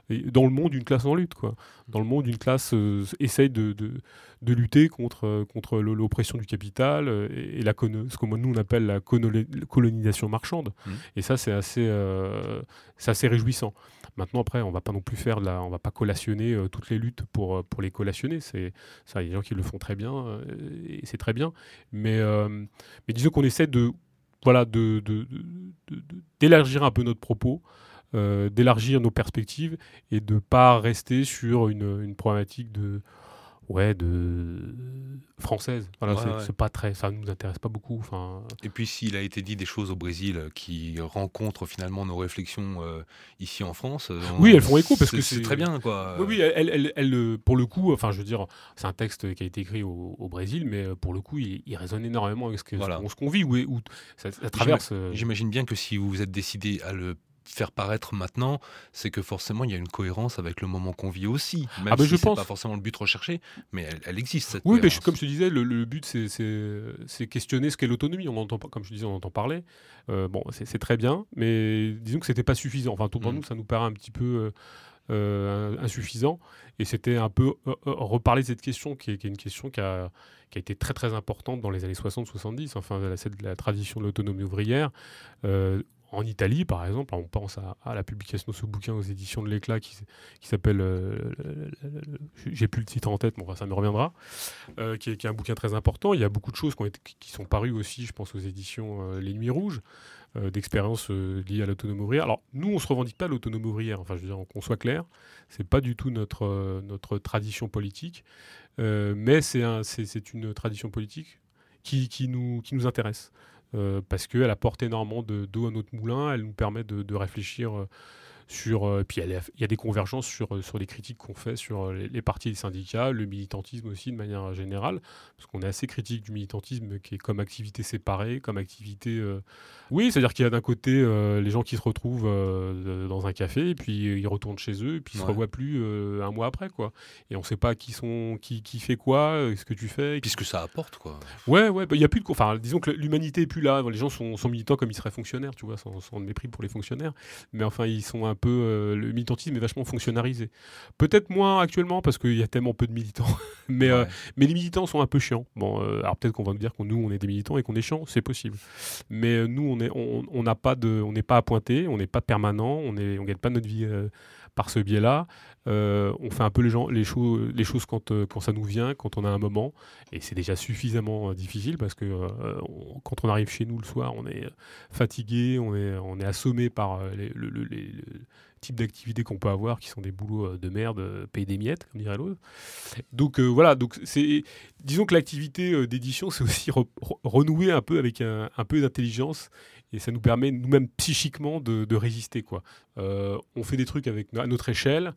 dans le monde, une classe en lutte. Quoi. Dans le monde, une classe euh, essaye de, de, lutter contre, euh, contre l'oppression du capital et, la ce que nous on appelle la colonisation marchande. Mmh. Et ça, c'est assez, c'est assez réjouissant. Maintenant, après, on va pas non plus faire de la, on va pas collationner euh, toutes les luttes pour, euh, les collationner. Il y a des gens qui le font très bien euh, et c'est très bien. Mais, disons qu'on essaie de, d'élargir un peu notre propos. d'élargir nos perspectives et de pas rester sur une problématique de, ouais, de française. Voilà, c'est pas très, ça nous intéresse pas beaucoup. Enfin. Et puis s'il a été dit des choses au Brésil qui rencontrent finalement nos réflexions euh, ici en France. Euh, oui, elles font écho parce que c'est très bien quoi. Oui, oui, elle, elle, euh, pour le coup, enfin, je veux dire, c'est un texte qui a été écrit au, Brésil, mais pour le coup, il, résonne énormément avec ce qu'on vit, ou ça, traverse. J'imagine bien que si vous vous êtes décidé à le faire paraître maintenant, c'est que forcément il y a une cohérence avec le moment qu'on vit aussi. Même ah si je pense pas forcément le but recherché, mais elle, existe. oui, mais comme je te disais, le, but c'est questionner ce qu'est l'autonomie. On entend, comme je disais, on entend parler. Euh, bon, c'est très bien, mais disons que c'était pas suffisant. Enfin, pour mmh. nous, ça nous paraît un petit peu. Euh, euh, insuffisant. Et c'était un peu reparler de cette question qui est, une question qui a, qui a, été très très importante dans les années 60-70, enfin la, la, tradition de l'autonomie ouvrière en Italie, par exemple, on pense à, la publication de ce bouquin aux éditions de l'Éclat qui, s'appelle, euh, j'ai plus le titre en tête, mais ça me reviendra, euh, qui, est, un bouquin très important. Il y a beaucoup de choses qui, sont parues aussi, je pense, aux éditions euh, Les Nuits Rouges, d'expériences liées à l'autonomie ouvrière. Alors, nous, on ne se revendique pas l'autonomie ouvrière, enfin, je veux dire, qu'on soit clair, c'est pas du tout notre, notre tradition politique, mais c'est une tradition politique qui, nous, qui nous intéresse. Euh, parce qu'elle apporte énormément d'eau à notre moulin, elle nous permet de, réfléchir euh, sur... Euh, puis il y a des convergences sur, sur les critiques qu'on fait sur les, les, partis et les syndicats, le militantisme aussi de manière générale, parce qu'on est assez critique du militantisme qui est comme activité séparée, comme activité oui, c'est-à-dire qu'il y a d'un côté euh, les gens qui se retrouvent euh, dans un café et puis ils retournent chez eux et puis ils se revoient plus euh, un mois après quoi. Et on ne sait pas qui sont qui, qui fait quoi, ce que tu fais. Puisque ça apporte quoi. Ouais ouais, bah, il y a plus de enfin disons que l'humanité est plus là, les gens sont, sont, militants comme ils seraient fonctionnaires, tu vois, sans, sans mépris pour les fonctionnaires, mais enfin ils sont un peu le militantisme est vachement fonctionnalisé. Peut-être moins actuellement parce qu'il y a tellement peu de militants, mais mais les militants sont un peu chiants. Bon alors peut-être qu'on va nous dire que nous on est des militants et qu'on est chiants, c'est possible. Mais nous on on n'a pas de, on n'est pas appointé, on n'est pas permanent, on ne on gagne pas notre vie euh, par ce biais-là. Euh, on fait un peu les, gens, les, choses, les choses quand, euh, quand ça nous vient, quand on a un moment, et c'est déjà suffisamment difficile parce que quand on arrive chez nous le soir, on est fatigué, on est, on est assommé par les, les types d'activités qu'on peut avoir qui sont des boulots de merde, payer des miettes, comme dirait l'autre. Donc voilà, donc disons que l'activité d'édition, c'est aussi renouer un peu avec un, un peu d'intelligence et ça nous permet nous-mêmes psychiquement de, résister. Quoi. Euh, on fait des trucs avec, à notre échelle,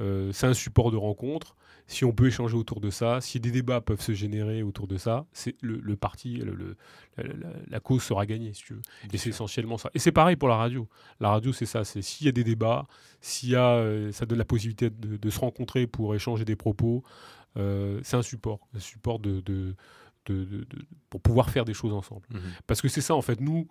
euh, c'est un support de rencontre. Si on peut échanger autour de ça, si des débats peuvent se générer autour de ça, c'est le, parti, le, la, cause sera gagnée, si tu veux. Et c'est essentiellement ça. Et c'est pareil pour la radio. La radio, c'est ça. C'est s'il y a des débats, s'il y a, euh, ça donne la possibilité de, se rencontrer pour échanger des propos. c'est un support, un support de, de, pour pouvoir faire des choses ensemble. Mmh Parce que c'est ça, en fait. Nous,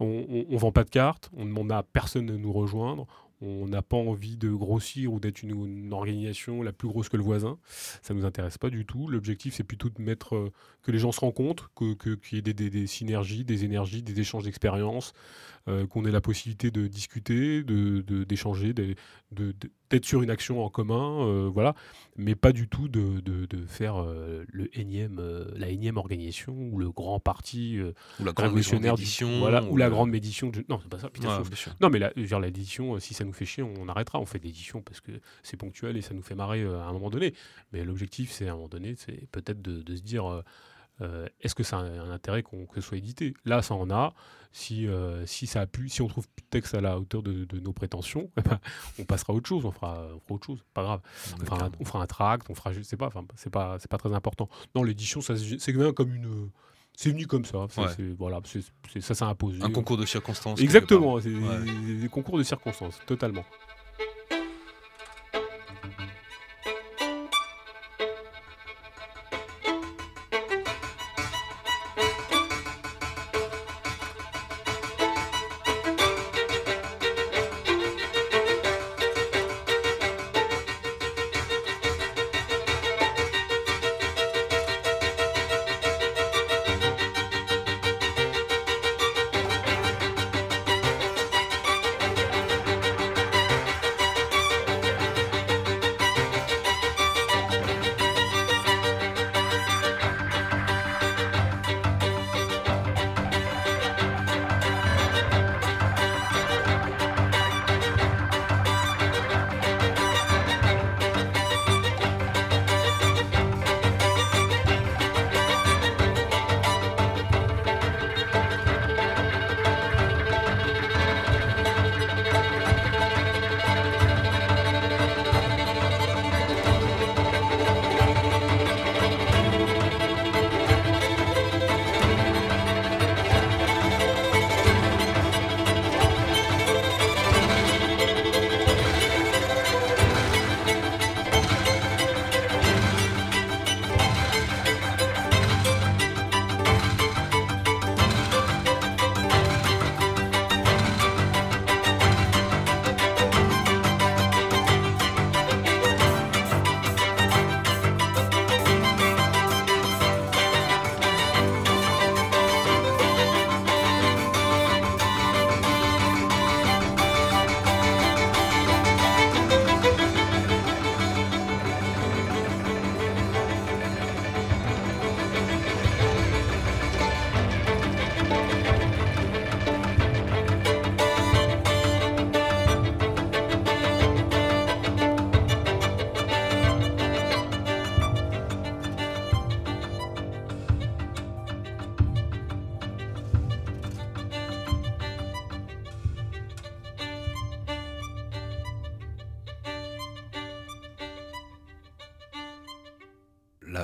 on ne vend pas de cartes, on ne demande à personne de nous rejoindre, on n'a pas envie de grossir ou d'être une, organisation la plus grosse que le voisin. Ça ne nous intéresse pas du tout. L'objectif, c'est plutôt de mettre euh, que les gens se rencontrent, qu'il que, y ait des, synergies, des énergies, des échanges d'expériences, qu'on ait la possibilité de discuter, d'échanger, de, peut-être sur une action en commun, voilà, mais pas du tout de, de, faire le énième, la énième organisation ou le grand parti ou la grande voilà, ou, la grande médition. Non, c'est pas ça. non, mais la, l'édition, si ça nous fait chier, on arrêtera. On fait l'édition parce que c'est ponctuel et ça nous fait marrer à un moment donné. Mais l'objectif, c'est à un moment donné, c'est peut-être de, de, se dire euh, est-ce que ça a un, intérêt qu'on, que ce soit édité? Là, ça en a. Si, euh, si, ça a pu, si on trouve plus de texte à la hauteur de, nos prétentions, eh ben, on passera à autre chose. On fera, autre chose. Pas grave. On fera, un, on fera, un, tract. On fera, je sais pas. Enfin, c'est pas, c'est pas très important. Non, l'édition, ça, c'est même comme une. C'est venu comme ça. voilà, ça s'est imposé. Un concours de circonstances. Exactement. C'est des concours de circonstances, totalement.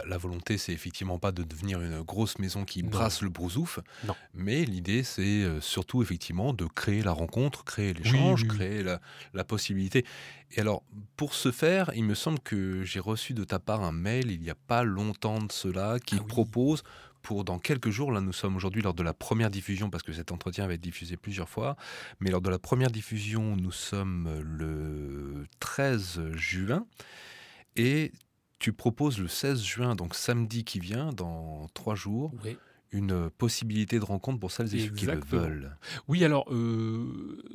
La, volonté, c'est effectivement pas de devenir une grosse maison qui brasse le brousouf, mais l'idée, c'est euh, surtout effectivement de créer la rencontre, créer l'échange, créer la, possibilité. Et alors, pour ce faire, il me semble que j'ai reçu de ta part un mail il n'y a pas longtemps de cela qui ah propose pour dans quelques jours, là nous sommes aujourd'hui lors de la première diffusion, parce que cet entretien va être diffusé plusieurs fois, mais lors de la première diffusion, nous sommes le 13 juin, et tu proposes le 16 juin, donc samedi qui vient, dans trois jours, une possibilité de rencontre pour celles et ceux qui le veulent. Oui, alors, euh,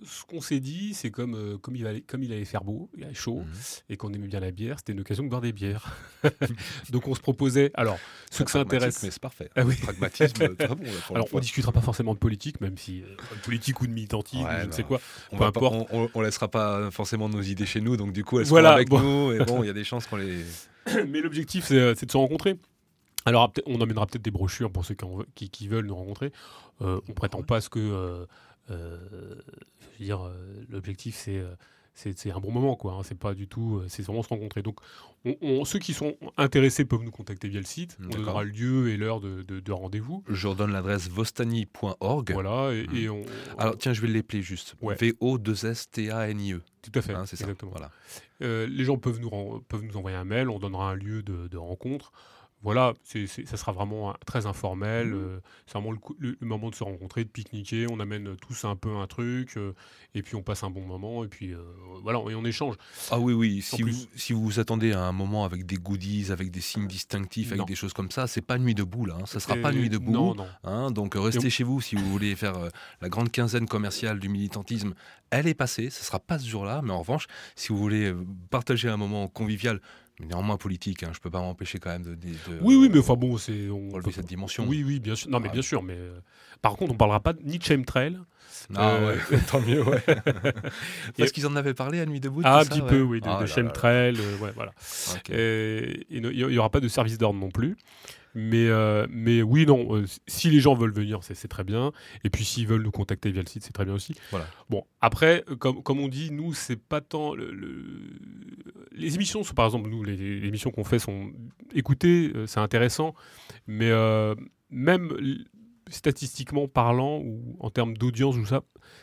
ce qu'on s'est dit, c'est comme, euh, comme, il allait, comme il allait faire beau, il allait chaud, mhm. et qu'on aimait bien la bière, c'était une occasion de boire des bières. Donc on se proposait, alors, ceux que ça intéresse... Mais c'est parfait. Ah oui. Pragmatisme, très bon. alors, on discutera pas forcément de politique, même si, euh, politique ou de militantisme, je ne sais quoi, on peu importe. on, on, laissera pas forcément nos idées chez nous, donc du coup, elles seront avec nous, et bon, il y a des chances qu'on les... Mais l'objectif, c'est de se rencontrer. Alors, on emmènera peut-être des brochures pour ceux qui, veulent nous rencontrer. Euh, on prétend pas ce que. Euh, euh, je veux dire, l'objectif, c'est. C'est un bon moment, quoi. Hein. c'est pas du tout. C'est vraiment se rencontrer. Donc, ceux qui sont intéressés peuvent nous contacter via le site. On donnera le lieu et l'heure de, rendez-vous. Je redonne l'adresse vostani.org. Voilà. Et, hmm. Alors, tiens, je vais l'épeler juste. V-O-2-S-T-A-N-I-E. Tout à fait. Hein, c'est exactement. Voilà. les gens peuvent nous, peuvent nous envoyer un mail. On donnera un lieu de, de rencontre. Voilà, ça sera vraiment très informel. Mhm. euh, c'est vraiment le, cou- le- le moment de se rencontrer, de pique-niquer. On amène tous un peu un truc, euh, et puis on passe un bon moment, et puis euh, voilà, et on échange. Ah oui, oui, si vous, si vous vous attendez à un moment avec des goodies, avec des signes distinctifs, avec Non. des choses comme ça, c'est pas nuit debout là, hein, ça sera pas nuit debout. Non, non. hein, donc restez chez vous si vous voulez faire la grande quinzaine commerciale du militantisme. Elle est passée, ce sera pas ce jour-là, mais en revanche, si vous voulez partager un moment convivial, mais néanmoins politique, hein, je peux pas m'empêcher quand même de, Oui, oui, mais enfin bon, c'est. On relever cette dimension. Oui, oui, bien sûr. Non, mais bien sûr, mais euh, par contre, on parlera pas ni de chemtrail. Ah Euh, ouais, tant mieux, ouais. Parce qu'ils en avaient parlé à Nuit debout. Ah, un ça, petit ouais. peu, oui, de, Ah de chemtrail, euh, ouais, voilà. il n'y aura pas de service d'ordre non plus. Mais, euh, mais oui, non, euh, si les gens veulent venir, c'est très bien. Et puis s'ils veulent nous contacter via le site, c'est très bien aussi. Voilà. Bon, après, euh, comme, comme on dit, nous, c'est pas tant. le- le- Les émissions, sont, par exemple, nous, les, les émissions qu'on fait sont écoutées, c'est intéressant. Mais même statistiquement parlant, ou en termes d'audience, ou ça,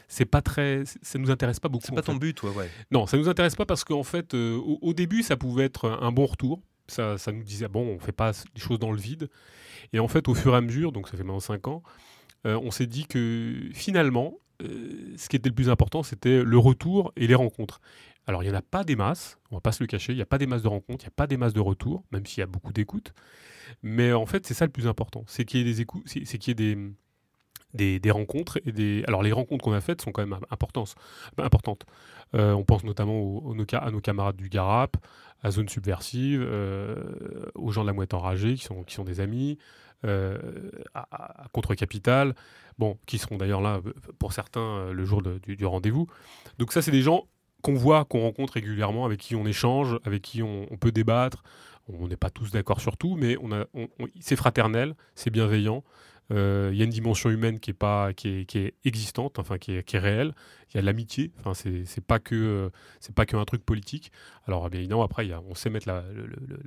c'est pas très. Ça nous intéresse pas beaucoup. C'est pas fait. ton but, ouais, ouais. Non, ça nous intéresse pas parce qu'en fait, euh, au, au début, ça pouvait être un bon retour. Ça, nous disait, bon, on fait pas des choses dans le vide. Et en fait, au fur et à mesure, donc ça fait maintenant 5 ans, euh, on s'est dit que finalement, euh, ce qui était le plus important, c'était le retour et les rencontres. Alors, il n'y en a pas des masses, on va pas se le cacher, il n'y a pas des masses de rencontres, il n'y a pas des masses de retours, même s'il y a beaucoup d'écoutes. Mais en fait, c'est ça le plus important, c'est qu'il y ait des écoutes, c'est qu'il y ait des, des, rencontres et des. Alors, les rencontres qu'on a faites sont quand même importantes. importantes. Euh, on pense notamment à nos camarades du Garap, à Zone Subversive, euh, aux gens de la Mouette Enragée, qui sont, qui sont des amis, euh, à, à Contre Capital, bon, qui seront d'ailleurs là, pour certains, le jour du, rendez-vous. Donc ça, c'est des gens qu'on voit, qu'on rencontre régulièrement, avec qui on échange, avec qui on, peut débattre. On n'est pas tous d'accord sur tout, mais on- c'est fraternel, c'est bienveillant. Euh, Il y a une dimension humaine qui est, pas, qui est, qui est existante, enfin qui est, qui est réelle. Il y a l'amitié. Enfin, c'est pas que euh, c'est pas qu'un truc politique. Alors bien évidemment, après, on sait mettre la,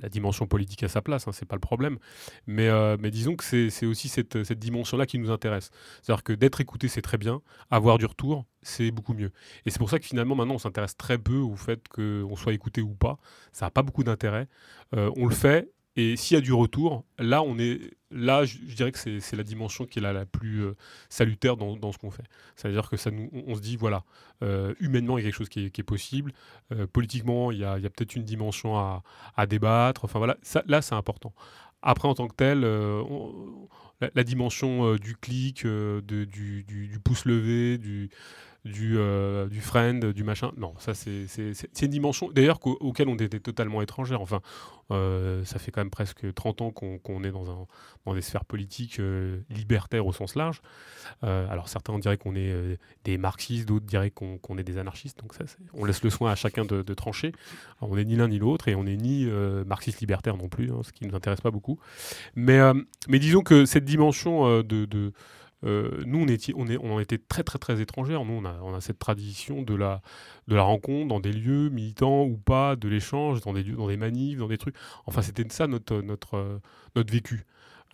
la dimension politique à sa place. Hein, c'est pas le problème. Mais, euh, mais disons que c'est aussi cette, cette dimension-là qui nous intéresse. C'est-à-dire que d'être écouté, c'est très bien. Avoir du retour, c'est beaucoup mieux. Et c'est pour ça que finalement, maintenant, on s'intéresse très peu au fait qu'on soit écouté ou pas. Ça n'a pas beaucoup d'intérêt. Euh, on le fait. Et s'il y a du retour, là, on est, là, je, dirais que c'est la dimension qui est la, plus euh, salutaire dans, ce qu'on fait. C'est-à-dire que ça nous, on, se dit, voilà, euh, humainement, il y a quelque chose qui est, possible. Euh, politiquement, il y a, a peut-être une dimension à, à débattre. Enfin voilà, là, c'est important. Après, en tant que tel, la, dimension du clic, de- du pouce levé, du, du, euh, du friend, du machin, non, ça, c'est une dimension, d'ailleurs, qu'au- auquel on était totalement étrangère. Enfin, euh, ça fait quand même presque 30 ans qu'on est dans, un, dans des sphères politiques euh, libertaires au sens large. Alors certains diraient qu'on est des marxistes, d'autres diraient qu'on est des anarchistes. Donc ça, on laisse le soin à chacun de, trancher. On n'est ni l'un ni l'autre et on n'est ni marxiste libertaire non plus, hein, ce qui ne nous intéresse pas beaucoup. Mais, mais disons que cette dimension de, euh, nous, on, était, on, est, on en était très, très, très étrangères. Nous, on a, on a cette tradition de la, de la rencontre dans des lieux militants ou pas, de l'échange, dans des, lieux- dans des manifs, dans des trucs. Enfin, c'était ça notre, notre, euh, notre vécu.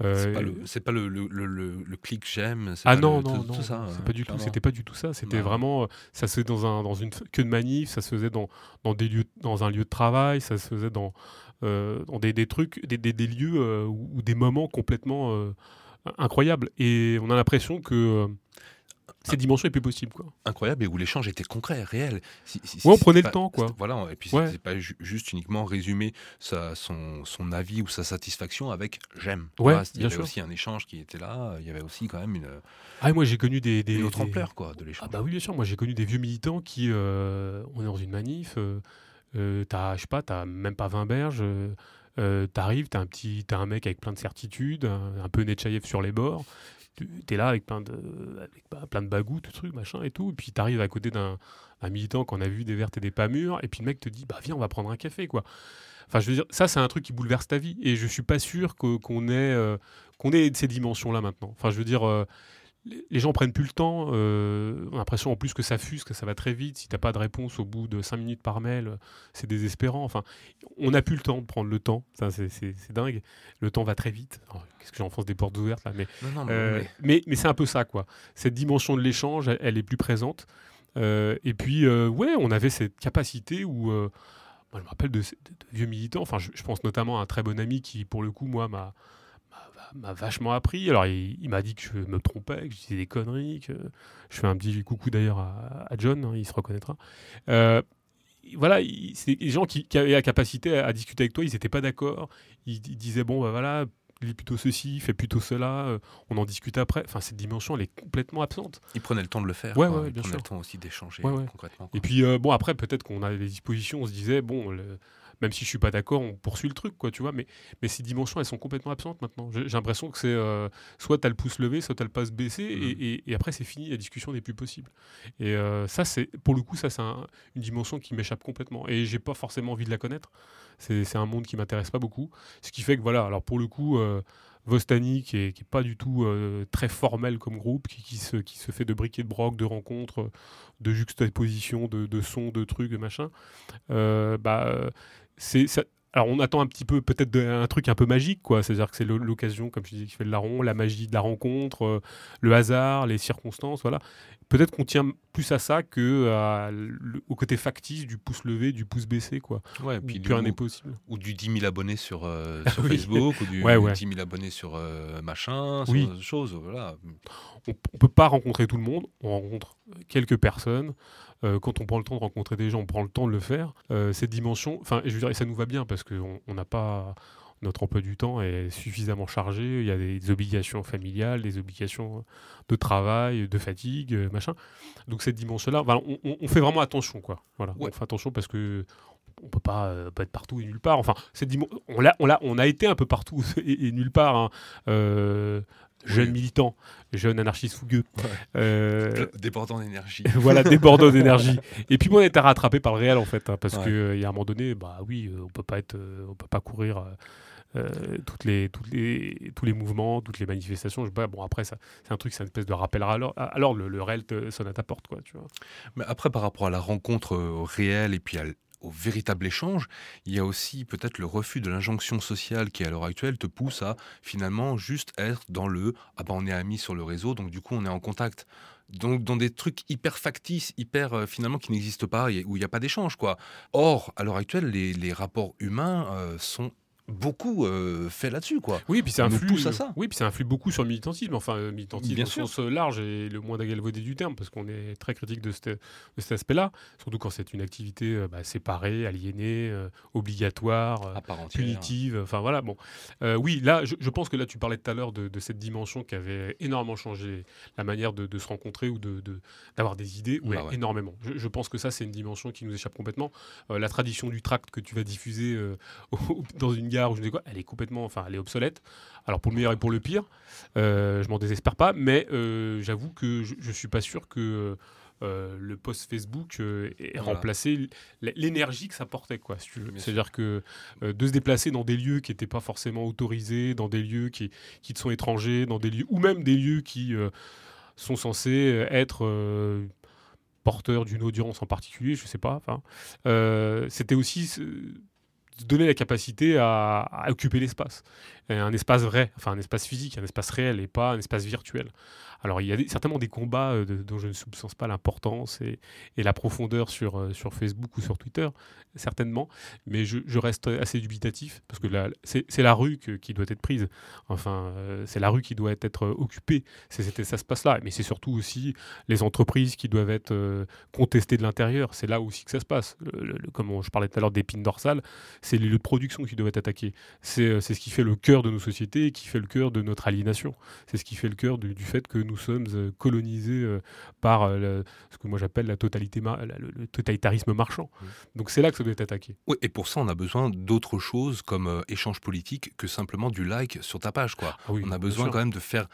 C'est Euh, pas le, c'est pas le, le, le, le- le clic j'aime. ah pas non, non, tout- non, tout ça, hein, pas du tout, c'était pas du tout ça. C'était Non. vraiment, ça se faisait dans, un, dans une queue de manif, ça se faisait dans, dans, des lieux, dans un lieu de travail, ça se faisait dans, euh, dans des, des trucs, des, des, des lieux euh, ou, ou des moments complètement incroyables. Et on a l'impression que euh, cette dimension est plus possible. Quoi. incroyable et où l'échange était concret, réel. Si- si- Ouais, on prenait le pas- temps, quoi. Voilà, et puis Ouais. c'est pas ju- juste uniquement résumer sa, son, son avis ou sa satisfaction avec j'aime. Ouais, Voilà, il y avait sûr. aussi un échange qui était là, il y avait aussi quand même une, Ah, moi j'ai connu des, des, une autre des- ampleur quoi, de l'échange. Ah bah oui, bien sûr. Moi, j'ai connu des vieux militants qui, euh, on est dans une manif, euh, euh, t'as, je sais pas, t'as même pas 20 berges, euh, t'arrives, t'as un petit, t'as un mec avec plein de certitudes, un, peu Netchaïev sur les bords, t'es là avec plein de, avec bah, plein de bagous, tout truc, machin et tout, et puis t'arrives à côté d'un un militant qu'on a vu des vertes et des pas mûres, et puis le mec te dit, bah viens, on va prendre un café, quoi. Enfin, je veux dire, ça, c'est un truc qui bouleverse ta vie, et je suis pas sûr qu'on ait, euh, ces dimensions-là maintenant. Enfin, je veux dire. euh, les- gens prennent plus le temps. euh, on a l'impression en plus que ça fuse, que ça va très vite. Si t'as pas de réponse au bout de 5 minutes par mail, c'est désespérant. Enfin, on n'a plus le temps de prendre le temps. Ça, c'est- c'est c'est dingue. Le temps va très vite. Qu'est-ce que j'enfonce des portes ouvertes là Mais, Non, non, mais- euh, mais- mais, mais c'est un peu ça, quoi. Cette dimension de l'échange, elle, elle est plus présente. Euh, et puis, ouais, on avait cette capacité où, moi, je me rappelle de, vieux militants. Enfin, je, pense notamment à un très bon ami qui, pour le coup, moi, m'a m'a vachement appris. Alors, il, m'a dit que je me trompais, que je disais des conneries, que je fais un petit coucou d'ailleurs à, John, hein, il se reconnaîtra. Euh, voilà, c'est des gens qui, avaient la capacité à, discuter avec toi, ils n'étaient pas d'accord. Ils, disaient, bon, bah voilà, il est plutôt ceci, fait plutôt cela, euh, on en discute après. Enfin, cette dimension, elle est complètement absente. Ils prenaient le temps de le faire. Ouais, ouais, bien sûr. le temps aussi d'échanger concrètement. Et puis, euh, bon, après, peut-être qu'on a des dispositions, on se disait, bon, le, même si je suis pas d'accord, on poursuit le truc, quoi, tu vois. Mais, mais ces dimensions, elles sont complètement absentes maintenant. J'ai l'impression que c'est euh, soit tu as le pouce levé, soit tu as le pouce baissé, et, mmh. après c'est fini, la discussion n'est plus possible. Et euh, ça, c'est pour le coup, ça c'est une dimension qui m'échappe complètement. Et j'ai pas forcément envie de la connaître. C'est un monde qui m'intéresse pas beaucoup. Ce qui fait que voilà, alors pour le coup. Euh, Vostani, qui est, pas du tout très formel comme groupe, qui, se, qui se fait de briquets de broc, de rencontres, de juxtaposition, de, de sons, de trucs, de machin. bah, c'est alors on attend un petit peu peut-être un truc un peu magique, quoi. C'est-à-dire que c'est l'occasion, comme je disais, qui fait le larron, la magie de la rencontre, euh, le hasard, les circonstances, voilà. Peut-être qu'on tient plus à ça que au côté factice du pouce levé, du pouce baissé, quoi. Ouais, puis plus rien n'est possible. Ou du 10 000 abonnés sur, euh, Facebook, ou du 10 000 abonnés sur euh, machin, sur oui. choses, voilà. On, on peut pas rencontrer tout le monde, on rencontre quelques personnes. Euh, quand on prend le temps de rencontrer des gens, on prend le temps de le faire. Euh, cette dimension, enfin, je dirais, ça nous va bien parce qu'on n'a pas notre emploi du temps est suffisamment chargé. Il y a des obligations familiales, des obligations de travail, de fatigue, euh, machin. Donc cette dimension-là, on, fait vraiment attention, quoi. Voilà, on fait attention parce que on peut pas, pas être partout et nulle part. Enfin, cette on, a, on, a, on a été un peu partout et, nulle part. Hein jeune militant, jeune anarchiste fougueux. Euh, débordant d'énergie. voilà, débordant d'énergie. Et puis moi, on était rattrapé par le réel en fait, hein, parce qu'il euh, y a un moment donné, bah oui, euh, on peut pas être, on peut pas courir. toutes les, toutes les, tous les mouvements, toutes les manifestations. Je, bon, après, c'est un truc, c'est une espèce de rappel alors, alors le, le réel sonne à ta porte. Quoi, tu vois. Mais après, par rapport à la rencontre réelle et puis à au véritable échange, il y a aussi peut-être le refus de l'injonction sociale qui à l'heure actuelle te pousse à finalement juste être dans le ah ben on est amis sur le réseau donc du coup on est en contact donc dans des trucs hyper factices, hyper euh, finalement qui n'existent pas, où il n'y a pas d'échange quoi. Or à l'heure actuelle les, rapports humains euh, sont beaucoup euh, fait là-dessus quoi. Oui, puis c'est un flux à ça. Oui, puis c'est un flux beaucoup sur le militantisme, enfin euh, militantisme Bien sûr. sens large et le moins d'agalvaudé du terme parce qu'on est très critique de, cet, aspect-là, surtout quand c'est une activité euh, bah, séparée, aliénée, obligatoire, punitive, enfin voilà, bon. oui, là je, pense que là tu parlais tout à l'heure de, cette dimension qui avait énormément changé la manière de, se rencontrer ou de d'avoir des idées, bah ouais, énormément. Je, pense que ça c'est une dimension qui nous échappe complètement. la tradition du tract que tu vas diffuser dans une ou je ne sais quoi, elle est complètement, enfin, elle est obsolète. Alors pour le meilleur et pour le pire, euh, je m'en désespère pas, mais euh, j'avoue que je, ne suis pas sûr que euh, le post Facebook ait remplacé l'énergie que ça portait, quoi. C'est-à-dire que de se déplacer dans des lieux qui n'étaient pas forcément autorisés, dans des lieux qui, qui te sont étrangers, dans des lieux ou même des lieux qui sont censés être porteurs d'une audience en particulier, je sais pas. Enfin, c'était aussi donner la capacité à, occuper l'espace. Un espace vrai, enfin un espace physique, un espace réel et pas un espace virtuel. Alors il y a certainement des combats euh, dont je ne soupçonne pas l'importance et, la profondeur sur, euh, sur Facebook ou sur Twitter, certainement, mais je, reste assez dubitatif parce que c'est la rue qui doit être prise. Enfin, euh, c'est la rue qui doit être occupée. C'est ça se passe là, mais c'est surtout aussi les entreprises qui doivent être contestées de l'intérieur. C'est là aussi que ça se passe. comme je parlais tout à l'heure d'épines dorsales, c'est les lieux de production qui doivent être attaqués. C'est ce qui fait le cœur de nos sociétés et qui fait le cœur de notre aliénation. C'est ce qui fait le cœur du, du fait que nous sommes euh, colonisés euh, par euh, ce que moi j'appelle la totalité le, totalitarisme marchand. Donc c'est là que ça doit être attaqué. Oui, et pour ça, on a besoin d'autres choses comme échange politique que simplement du like sur ta page. Quoi. Ah on a besoin quand même de faire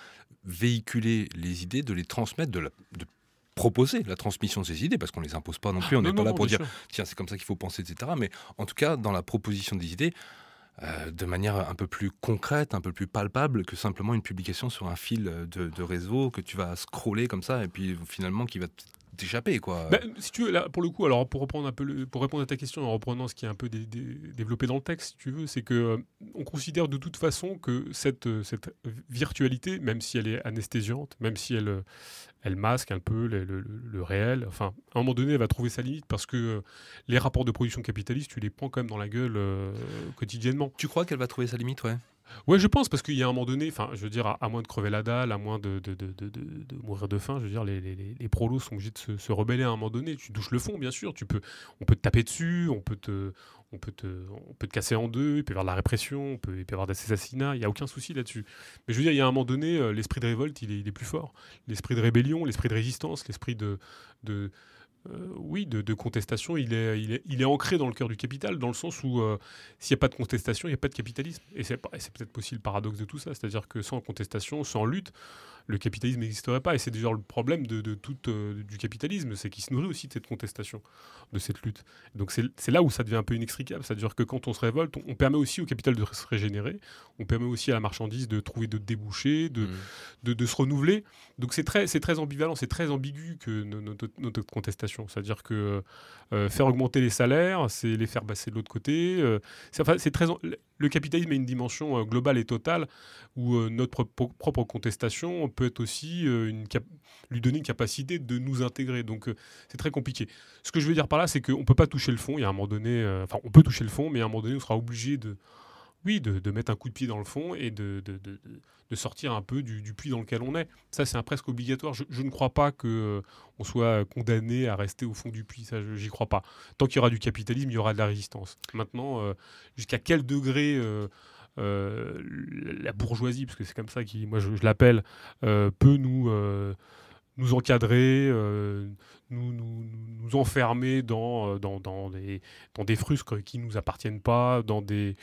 véhiculer les idées, de les transmettre, de, de proposer la transmission de ces idées, parce qu'on ne les impose pas non plus, on n'est pas là pour dire, tiens, c'est comme ça qu'il faut penser, etc. Mais en tout cas, dans la proposition des idées, euh, de manière un peu plus concrète, un peu plus palpable que simplement une publication sur un fil de, réseau que tu vas scroller comme ça et puis finalement qui va d'échapper, quoi. Bah, si tu veux, là, pour le coup, alors pour reprendre un peu, pour répondre à ta question, en reprenant ce qui est un peu développé dans le texte, si tu veux, c'est que euh, on considère de toute façon que cette, euh, cette virtualité, même si elle est anesthésiante, même si elle, elle masque un peu le, réel, enfin, à un moment donné, elle va trouver sa limite parce que les rapports de production capitalistes, tu les prends quand même dans la gueule quotidiennement. Tu crois qu'elle va trouver sa limite, ouais? Ouais, je pense, parce qu'il y a un moment donné, enfin, je veux dire, à, moins de crever la dalle, à moins de, mourir de faim, je veux dire, les, prolos sont obligés de se, rebeller à un moment donné. Tu touches le fond, bien sûr, tu peux, on peut te taper dessus, on peut te, on peut te, on peut te casser en deux, il peut y avoir de la répression, il peut y avoir des assassinats, il n'y a aucun souci là-dessus. Mais je veux dire, il y a un moment donné, euh, l'esprit de révolte, il est, plus fort. L'esprit de rébellion, l'esprit de résistance, l'esprit de euh, oui, de, contestation, il est, ancré dans le cœur du capital, dans le sens où euh, s'il n'y a pas de contestation, il n'y a pas de capitalisme. Et c'est peut-être aussi le paradoxe de tout ça, c'est-à-dire que sans contestation, sans lutte, le capitalisme n'existerait pas. Et c'est déjà le problème de, tout euh, du capitalisme, c'est qu'il se nourrit aussi de cette contestation, de cette lutte. Donc c'est là où ça devient un peu inextricable. C'est-à-dire que quand on se révolte, on, permet aussi au capital de se régénérer, on permet aussi à la marchandise de trouver d'autres débouchés, de, mmh. de, se renouveler. Donc c'est très, très ambivalent, c'est très ambigu que notre, notre contestation. C'est-à-dire que euh, faire augmenter les salaires, c'est les faire basser de l'autre côté. Euh, c'est très le capitalisme a une dimension euh, globale et totale où notre propre contestation peut être aussi une lui donner une capacité de nous intégrer. Donc c'est très compliqué. Ce que je veux dire par là, c'est qu'on ne peut pas toucher le fond. Il y a un moment donné, enfin on peut toucher le fond, mais à un moment donné, on sera obligé de oui, de, mettre un coup de pied dans le fond et de, sortir un peu du, puits dans lequel on est. Ça, c'est presque obligatoire. Je, ne crois pas qu'on euh, on soit condamné à rester au fond du puits. Ça, j'y crois pas. Tant qu'il y aura du capitalisme, il y aura de la résistance. Maintenant, euh, jusqu'à quel degré euh, la bourgeoisie, parce que c'est comme ça que moi je, l'appelle, peut nous nous encadrer, nous, nous, nous, enfermer dans, dans, des, frusques qui ne nous appartiennent pas, dans des,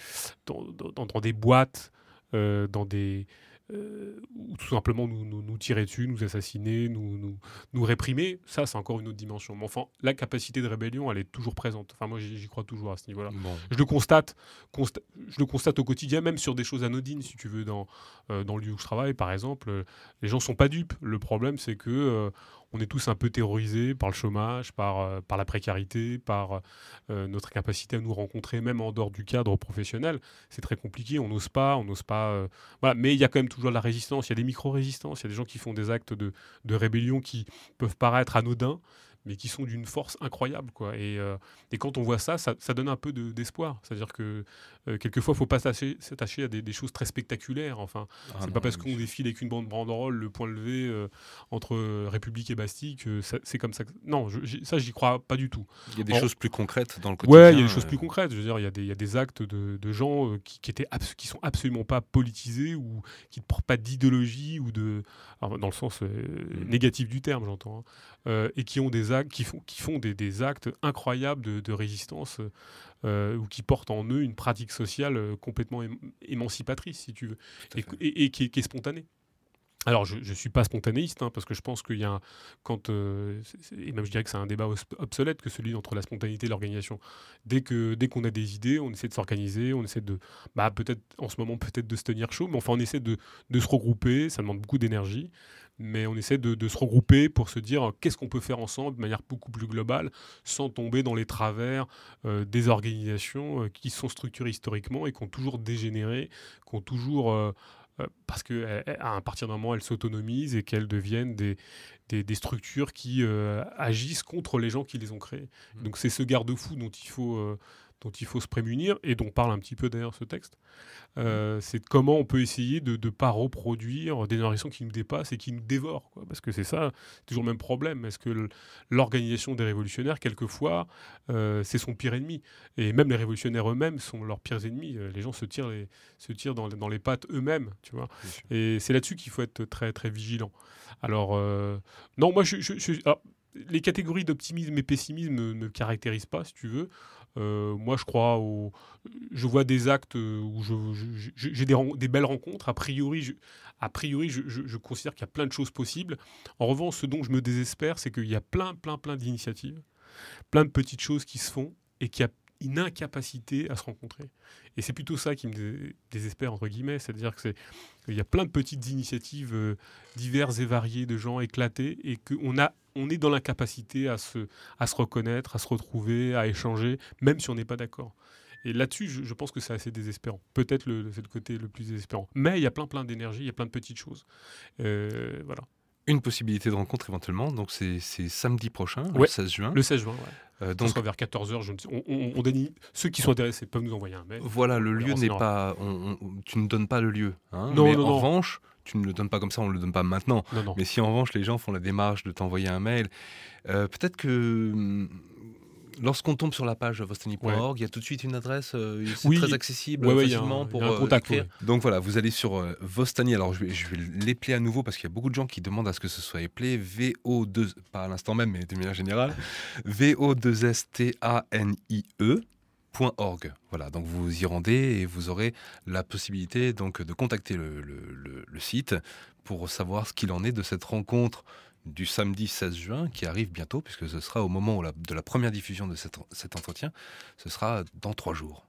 boîtes, dans des, euh, ou tout simplement nous, nous, tirer dessus, nous assassiner, nous, nous, nous réprimer, ça c'est encore une autre dimension. Mais enfin, la capacité de rébellion, elle est toujours présente. Enfin, moi j'y crois toujours à ce niveau-là. Je le constate, je le constate au quotidien, même sur des choses anodines, si tu veux, dans, euh, dans le lieu où je travaille, par exemple. Euh, les gens sont pas dupes. Le problème, c'est que on est tous un peu terrorisés par le chômage, par, euh, par la précarité, par euh, notre capacité à nous rencontrer, même en dehors du cadre professionnel. C'est très compliqué, on n'ose pas, on n'ose pas. Euh, voilà. Mais il y a quand même toujours de la résistance, il y a des micro-résistances, il y a des gens qui font des actes de, de rébellion qui peuvent paraître anodins, mais qui sont d'une force incroyable. Quoi. Et, et, quand on voit ça, ça, ça donne un peu d'espoir. C'est-à-dire que euh, quelquefois, il ne faut pas s'attacher à des, des, choses très spectaculaires. Enfin, ah c'est pas parce qu'on défile avec une bande banderole, le point levé euh, entre République et Bastille que c'est comme ça. Non, je, ça, j'y crois pas du tout. Il y a des choses plus concrètes dans le quotidien. Ouais, il y a des choses plus concrètes. Je veux dire, il y a des, il y a des actes de, de gens qui, qui, étaient qui sont absolument pas politisés ou qui ne portent pas d'idéologie ou de. dans le sens mmh. négatif du terme, j'entends. Hein, et qui ont des qui font, qui font des, des actes incroyables de, résistance euh, ou qui portent en eux une pratique sociale euh, complètement émancipatrice, si tu veux, et, qui, est spontanée. Alors, je ne suis pas spontanéiste, hein, parce que je pense qu'il y a un, quand, euh, et même je dirais que c'est un débat obsolète que celui entre la spontanéité et l'organisation. Dès que dès qu'on a des idées, on essaie de s'organiser, on essaie de, bah, peut-être en ce moment peut-être de se tenir chaud, mais enfin on essaie de, de se regrouper. Ça demande beaucoup d'énergie, mais on essaie de, se regrouper pour se dire euh, qu'est-ce qu'on peut faire ensemble de manière beaucoup plus globale, sans tomber dans les travers euh, des organisations qui sont structurées historiquement et qui ont toujours dégénéré, qui ont toujours euh, parce qu'à un partir d'un moment, elles s'autonomisent et qu'elles deviennent des, des, structures qui euh, agissent contre les gens qui les ont créées. Mmh. Donc c'est ce garde-fou dont il faut euh, dont il faut se prémunir et dont parle un petit peu d'ailleurs ce texte. Euh, c'est comment on peut essayer de ne pas reproduire des narrations qui nous dépassent et qui nous dévorent. Quoi. Parce que c'est ça, toujours le même problème. Est-ce que l'organisation des révolutionnaires, quelquefois, euh, c'est son pire ennemi Et même les révolutionnaires eux-mêmes sont leurs pires ennemis. Euh, les gens se tirent, les, se tirent dans, dans les pattes eux-mêmes. Tu vois et c'est là-dessus qu'il faut être très, très vigilant. Alors, non, moi, je, les catégories d'optimisme et pessimisme ne me caractérisent pas, si tu veux. Euh, moi, je crois. Je vois des actes où j'ai des, des, belles rencontres. A priori, je, a priori, je, considère qu'il y a plein de choses possibles. En revanche, ce dont je me désespère, c'est qu'il y a plein, plein, plein d'initiatives, plein de petites choses qui se font et qu'il y a une incapacité à se rencontrer. Et c'est plutôt ça qui me désespère, entre guillemets, c'est-à-dire que c'est il y a plein de petites initiatives euh, diverses et variées de gens éclatés et qu'on a on est dans l'incapacité à se, à se reconnaître, à se retrouver, à échanger, même si on n'est pas d'accord. Et là-dessus, je, pense que c'est assez désespérant. Peut-être le, le, côté le plus désespérant. Mais il y a plein, plein d'énergie, il y a plein de petites choses. Euh, voilà. Une possibilité de rencontre éventuellement, donc c'est samedi prochain, le 16 juin. Le 16 juin, ouais. Euh, donc vers 14h, je on, on, on ceux qui sont intéressés peuvent nous envoyer un mail. Voilà, le lieu n'est pas, tu ne donnes pas le lieu. Hein, non, mais en revanche, tu ne le donnes pas comme ça, on ne le donne pas maintenant. Mais si en revanche les gens font la démarche de t'envoyer un mail, euh, peut-être que hum, lorsqu'on tombe sur la page vostani.org, il y a tout de suite une adresse, euh, c'est très accessible facilement pour euh, écrire. Donc voilà, vous allez sur euh, Vostani. Alors je vais, je vais l'épeler à nouveau parce qu'il y a beaucoup de gens qui demandent à ce que ce soit appelé VO2, pas à l'instant même, mais de manière générale, VO2STANIE. .org. Voilà, donc vous y rendez et vous aurez la possibilité donc de contacter le, le site pour savoir ce qu'il en est de cette rencontre du samedi 16 juin qui arrive bientôt, puisque ce sera au moment de la première diffusion de cet entretien, ce sera dans trois jours.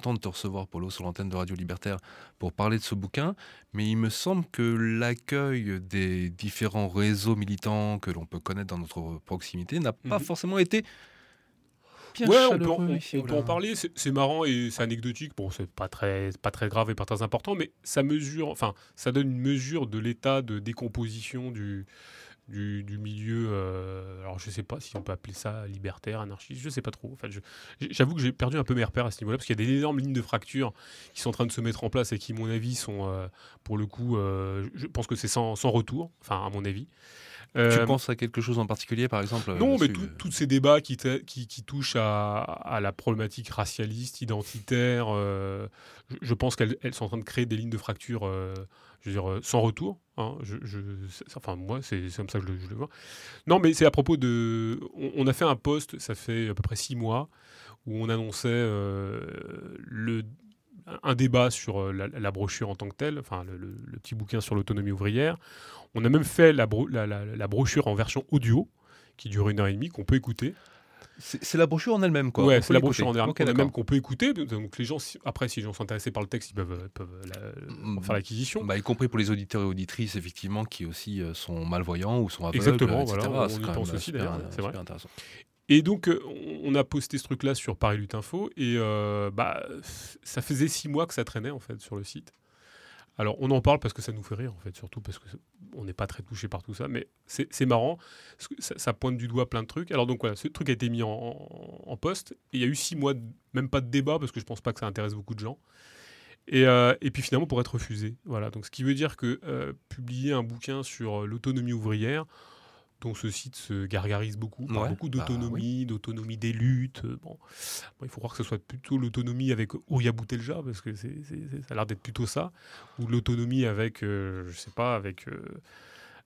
Content de te recevoir, Polo, sur l'antenne de Radio Libertaire pour parler de ce bouquin, mais il me semble que l'accueil des différents réseaux militants que l'on peut connaître dans notre proximité n'a pas mhm. forcément été Bien ouais, on peut, on, peut en parler. C'est marrant et c'est anecdotique. Bon, c'est pas très, pas très grave et pas très important, mais ça mesure, enfin, ça donne une mesure de l'état de décomposition du, du, milieu. Euh, alors, je sais pas si on peut appeler ça libertaire, anarchiste, je sais pas trop. En fait, j'avoue que j'ai perdu un peu mes repères à ce niveau-là, parce qu'il y a des énormes lignes de fracture qui sont en train de se mettre en place et qui, à mon avis, sont, euh, pour le coup, euh, je pense que c'est sans, sans, retour, enfin, à mon avis. Tu penses à quelque chose en particulier, par exemple Non, mais tous ces débats qui, qui, qui touchent à, à, la problématique racialiste, identitaire, je, je, pense qu'elles sont en train de créer des lignes de fracture je veux dire, euh, sans retour. Hein, je, enfin, moi, c'est comme ça que je, le vois. Non, mais c'est à propos de. On, a fait un post, ça fait à peu près six mois, où on annonçait euh, le, un débat sur euh, la, brochure en tant que telle, enfin, le, petit bouquin sur l'autonomie ouvrière. On a même fait la, la, brochure en version audio, qui dure une heure et demie, qu'on peut écouter. C'est la brochure en elle-même, quoi. Ouais, c'est la brochure en elle-même qu'on peut écouter. Donc les gens, après, si les gens sont intéressés par le texte, ils peuvent, mm. faire l'acquisition. Bah, y compris pour les auditeurs et auditrices, effectivement, qui aussi euh, sont malvoyants ou sont aveugles, Exactement, voilà, on y pense aussi d'ailleurs, c'est vrai. Intéressant. Et donc, euh, on a posté ce truc-là sur Paris Lutte Info, et euh, bah, ça faisait six mois que ça traînait, en fait, sur le site. Alors, on en parle parce que ça nous fait rire, en fait, surtout parce qu'on n'est pas très touché par tout ça, mais c'est marrant, ça, pointe du doigt plein de trucs. Alors, donc voilà, ce truc a été mis en, poste, et il y a eu six mois, même pas de débat, parce que je pense pas que ça intéresse beaucoup de gens. Et, euh, puis finalement pour être refusé. Voilà. Donc ce qui veut dire que publier un bouquin sur l'autonomie ouvrière, dont ce site se gargarise beaucoup, beaucoup bah d'autonomie, d'autonomie des luttes. Euh, bon. il faut croire que ce soit plutôt l'autonomie avec Ouria Boutelja, parce que c'est, ça a l'air d'être plutôt ça, ou l'autonomie avec, euh, je sais pas, avec, euh,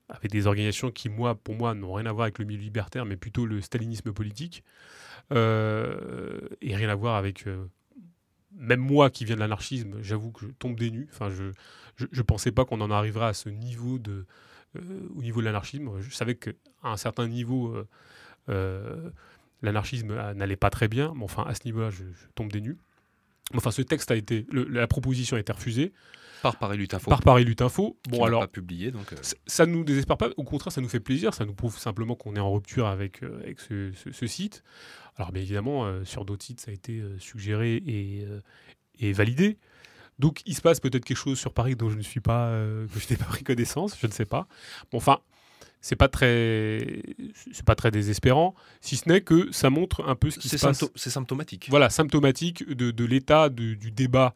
avec des organisations qui, moi, pour moi, n'ont rien à voir avec le milieu libertaire, mais plutôt le stalinisme politique, et rien à voir avec... même moi qui viens de l'anarchisme, j'avoue que je tombe des nues. Enfin, je ne pensais pas qu'on en arriverait à ce niveau de, euh, au niveau de l'anarchisme. Je savais qu'à un certain niveau, euh, euh, l'anarchisme n'allait pas très bien, mais enfin, à ce niveau-là, je, tombe des nues. Enfin, ce texte a été, la proposition a été refusée. Par Paris Lutte Info. Par Paris Lutte Info. Bon, alors. Pas publié, donc. Ça ne nous désespère pas. Au contraire, ça nous fait plaisir. Ça nous prouve simplement qu'on est en rupture avec, avec ce, site. Alors, bien évidemment, sur d'autres sites, ça a été suggéré et, et validé. Donc il se passe peut-être quelque chose sur Paris dont je ne suis pas, euh, que je n'ai pas pris connaissance, je ne sais pas. Bon, enfin, c'est pas très, c'est pas très désespérant, si ce n'est que ça montre un peu ce qui se passe. C'est symptomatique. Voilà, symptomatique de, l'état du débat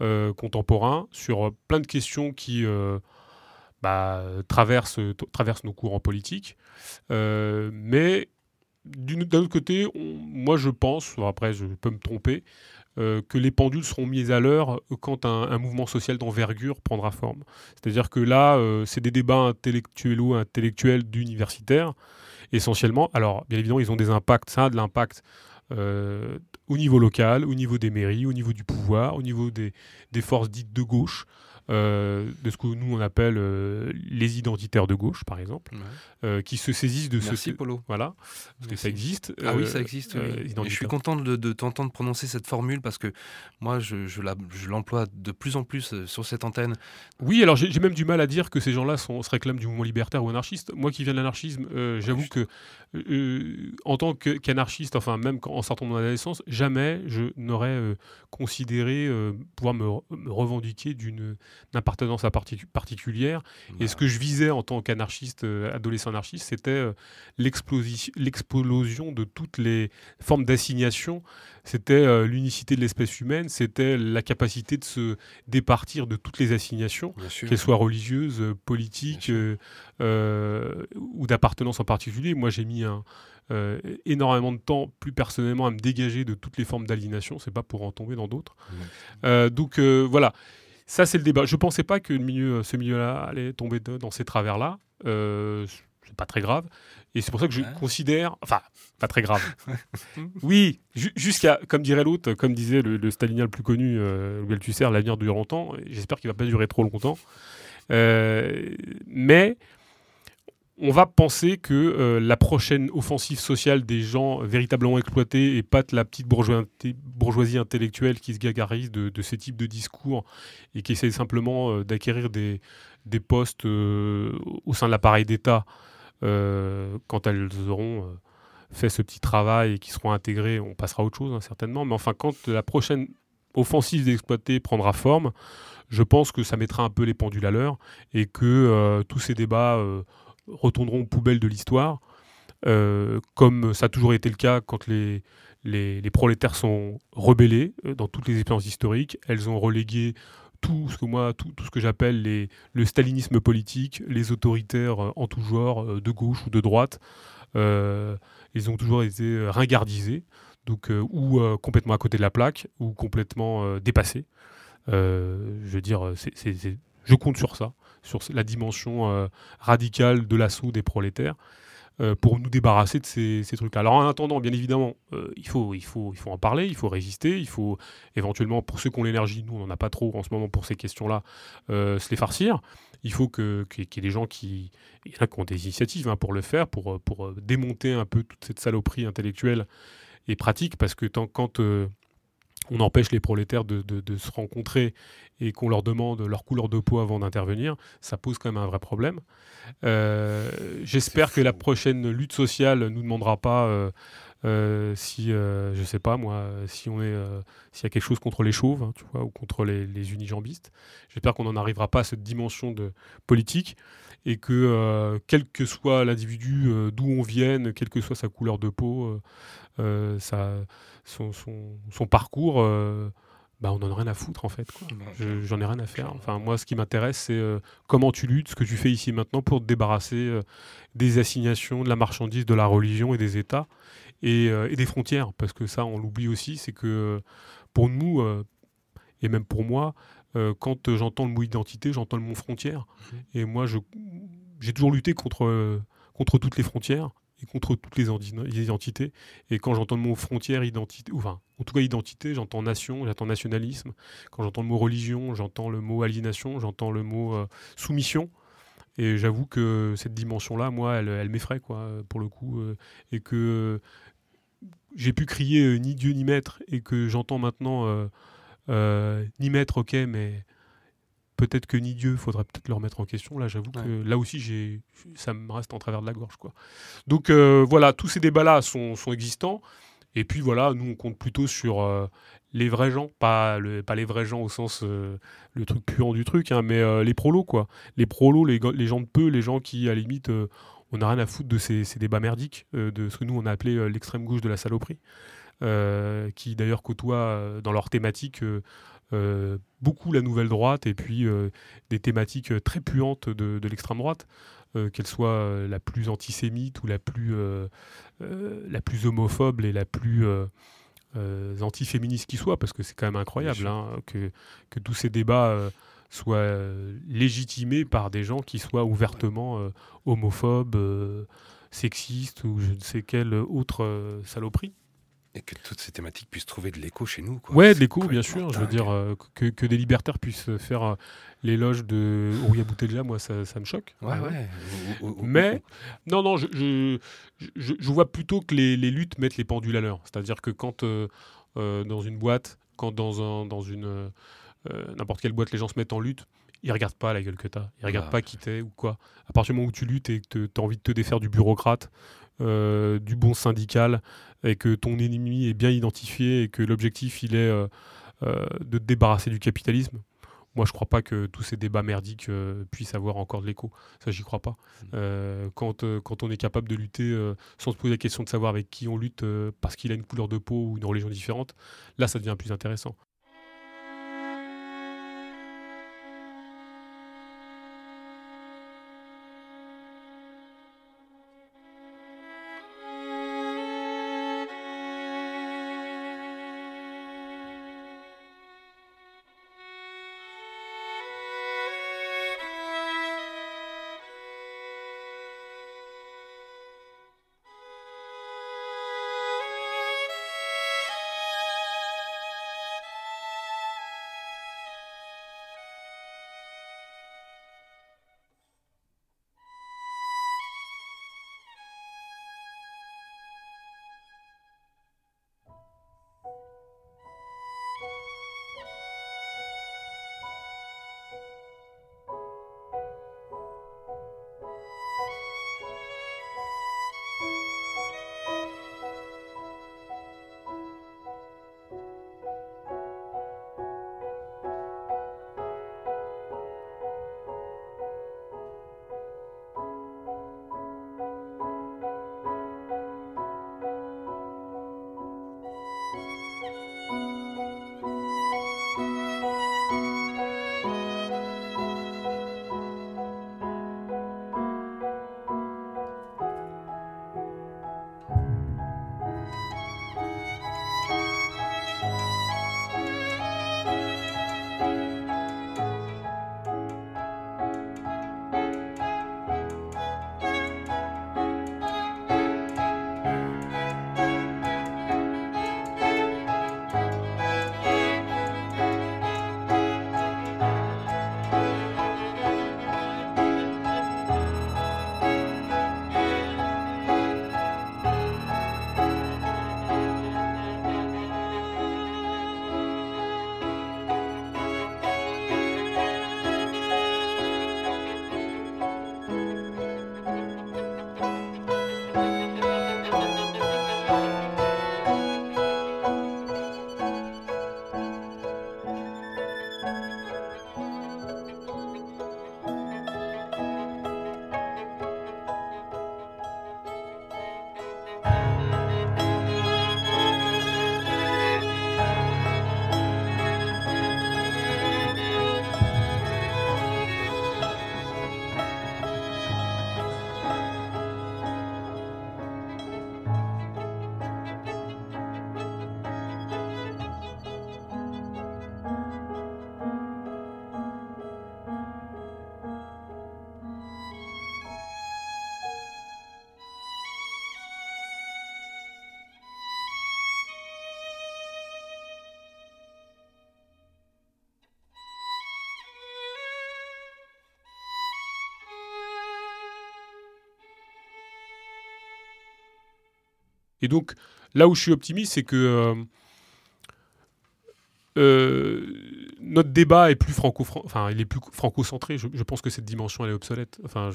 euh, contemporain sur plein de questions qui euh, bah, traversent, traversent nos courants politiques, mais d'un autre côté, moi je pense, après je peux me tromper, euh, que les pendules seront mises à l'heure quand un, mouvement social d'envergure prendra forme. C'est-à-dire que là, euh, c'est des débats intellectuels ou intellectuels d'universitaires, essentiellement. Alors, bien évidemment, ils ont des impacts, ça a de l'impact euh, au niveau local, au niveau des mairies, au niveau du pouvoir, au niveau des forces dites de gauche. Euh, de ce que nous on appelle euh, les identitaires de gauche, par exemple, euh, qui se saisissent de Merci, ce. Polo. Voilà, parce que ça existe. Ah oui, ça existe. je suis content de, t'entendre prononcer cette formule parce que moi, je, je l'emploie de plus en plus sur cette antenne. Oui, alors j'ai même du mal à dire que ces gens-là se réclament du mouvement libertaire ou anarchiste. Moi qui viens de l'anarchisme, j'avoue que en tant qu'anarchiste, enfin même en sortant de mon adolescence, jamais je n'aurais considéré pouvoir me, me revendiquer d'une d'appartenance à particulière. Et ce que je visais en tant qu'anarchiste, euh, adolescent anarchiste, c'était euh, l'explosion de toutes les formes d'assignation. C'était euh, l'unicité de l'espèce humaine, c'était la capacité de se départir de toutes les assignations, qu'elles soient religieuses, politiques ou d'appartenance en particulier. Moi, j'ai mis un, énormément de temps, plus personnellement, à me dégager de toutes les formes d'aliénation. C'est pas pour en tomber dans d'autres. donc voilà. Ça, c'est le débat. Je ne pensais pas que le milieu, ce milieu-là allait tomber dans ces travers-là. Euh, c'est pas très grave. Et c'est pour ça que je considère. Enfin, pas très grave. oui, jusqu'à, comme dirait l'autre, comme disait le, stalinien le plus connu, euh, Tusser, l'avenir dure longtemps. J'espère qu'il ne va pas durer trop longtemps. Euh, mais on va penser que euh, la prochaine offensive sociale des gens véritablement exploités et pas la petite bourgeoisie, intellectuelle qui se gagarise de, ces types de discours et qui essaie simplement euh, d'acquérir des, postes euh, au sein de l'appareil d'État quand elles auront fait ce petit travail et qui seront intégrées, on passera à autre chose hein, certainement. Mais enfin, quand la prochaine offensive des exploités prendra forme, je pense que ça mettra un peu les pendules à l'heure et que tous ces débats retourneront aux poubelles de l'histoire, euh, comme ça a toujours été le cas quand les, les, prolétaires sont rebellés euh, dans toutes les expériences historiques. Elles ont relégué tout ce que j'appelle le stalinisme politique, les autoritaires euh, en tout genre, de gauche ou de droite. ils ont toujours été ringardisés, ou complètement à côté de la plaque, ou complètement dépassés. je veux dire, je compte sur ça sur la dimension euh, radicale de l'assaut des prolétaires. Euh, pour nous débarrasser de ces, trucs-là. Alors en attendant, bien évidemment, euh, il, faut, il, faut, il faut en parler, il faut résister, il faut éventuellement, pour ceux qui ont l'énergie, nous on n'en a pas trop en ce moment pour ces questions-là, se les farcir. Il faut qu'il y ait des gens qui, qui ont des initiatives hein, pour le faire, pour, pour démonter un peu toute cette saloperie intellectuelle et pratique, parce que tant, quand on empêche les prolétaires de, se rencontrer et qu'on leur demande leur couleur de peau avant d'intervenir, ça pose quand même un vrai problème. Euh, j'espère que la prochaine lutte sociale ne nous demandera pas euh, Euh, si, je sais pas moi, si on est, s'il y a quelque chose contre les chauves, hein, tu vois, ou contre les, les unijambistes. J'espère qu'on n'en arrivera pas à cette dimension de politique et que quel que soit l'individu, d'où on vienne, quelle que soit sa couleur de peau, sa, son, son, son, parcours, bah, on n'en a rien à foutre en fait. J'en ai rien à faire. Enfin, moi, ce qui m'intéresse, c'est euh, comment tu luttes, ce que tu fais ici maintenant pour te débarrasser euh, des assignations, de la marchandise, de la religion et des États et, euh, et des frontières. Parce que ça, on l'oublie aussi, c'est que pour nous, et même pour moi, quand j'entends le mot identité, j'entends le mot frontière. Mmh. Et moi, j'ai toujours lutté contre, contre toutes les frontières contre toutes les, identités. Et quand j'entends le mot frontière, identité, enfin, en tout cas identité, j'entends nation, j'entends nationalisme. Quand j'entends le mot religion, j'entends le mot aliénation, j'entends le mot euh, soumission. Et j'avoue que cette dimension-là, moi, elle, m'effraie, quoi, pour le coup. Euh, et que j'ai pu crier euh, ni Dieu ni maître, et que j'entends maintenant ni maître, ok, mais peut-être que ni Dieu, faudrait peut-être le remettre en question. Là, j'avoue que là aussi, j'ai, ça me reste en travers de la gorge. Quoi. Donc euh, voilà, tous ces débats-là sont, sont, existants. Et puis voilà, nous, on compte plutôt sur euh, les vrais gens, pas, le, pas les vrais gens au sens euh, le truc puant du truc, hein, mais les prolos, quoi. Les prolos, les, les, gens de peu, les gens qui, à la limite, on n'a rien à foutre de ces, ces débats merdiques, de ce que nous, on a appelé l'extrême gauche de la saloperie. qui d'ailleurs côtoient dans leur thématique euh, beaucoup la nouvelle droite et puis euh, des thématiques euh, très puantes de, l'extrême droite, qu'elle soit la plus antisémite ou la plus, la plus homophobe et la plus antiféministe qui soit, parce que c'est quand même incroyable hein, que, que, tous ces débats soient légitimés par des gens qui soient ouvertement homophobes, sexistes ou je ne sais quelle autre saloperie. Et que toutes ces thématiques puissent trouver de l'écho chez nous. Quoi. Ouais, de l'écho, bien sûr. Je veux dire, euh, que, que, des libertaires puissent faire euh, l'éloge de Ouria Boutelja, moi, ça, ça, me choque. Ouais, ouais. Mais, non, non, je, je, je, vois plutôt que les, les, luttes mettent les pendules à l'heure. C'est-à-dire que quand, euh, dans une boîte, quand dans, un, dans une n'importe quelle boîte, les gens se mettent en lutte, ils regardent pas la gueule que tu as. Ils regardent ah. pas qui t'es ou quoi. À partir du moment où tu luttes et que tu as envie de te défaire du bureaucrate, euh, du bon syndical et que ton ennemi est bien identifié et que l'objectif il est euh, euh, de te débarrasser du capitalisme. Moi, je crois pas que tous ces débats merdiques puissent avoir encore de l'écho. Ça, j'y crois pas. Mmh. quand, quand on est capable de lutter sans se poser la question de savoir avec qui on lutte parce qu'il a une couleur de peau ou une religion différente, là, ça devient plus intéressant. Et donc, là où je suis optimiste, c'est que euh, euh, notre débat est plus franco, enfin, il est plus franco-centré. Je, pense que cette dimension elle est obsolète. Enfin,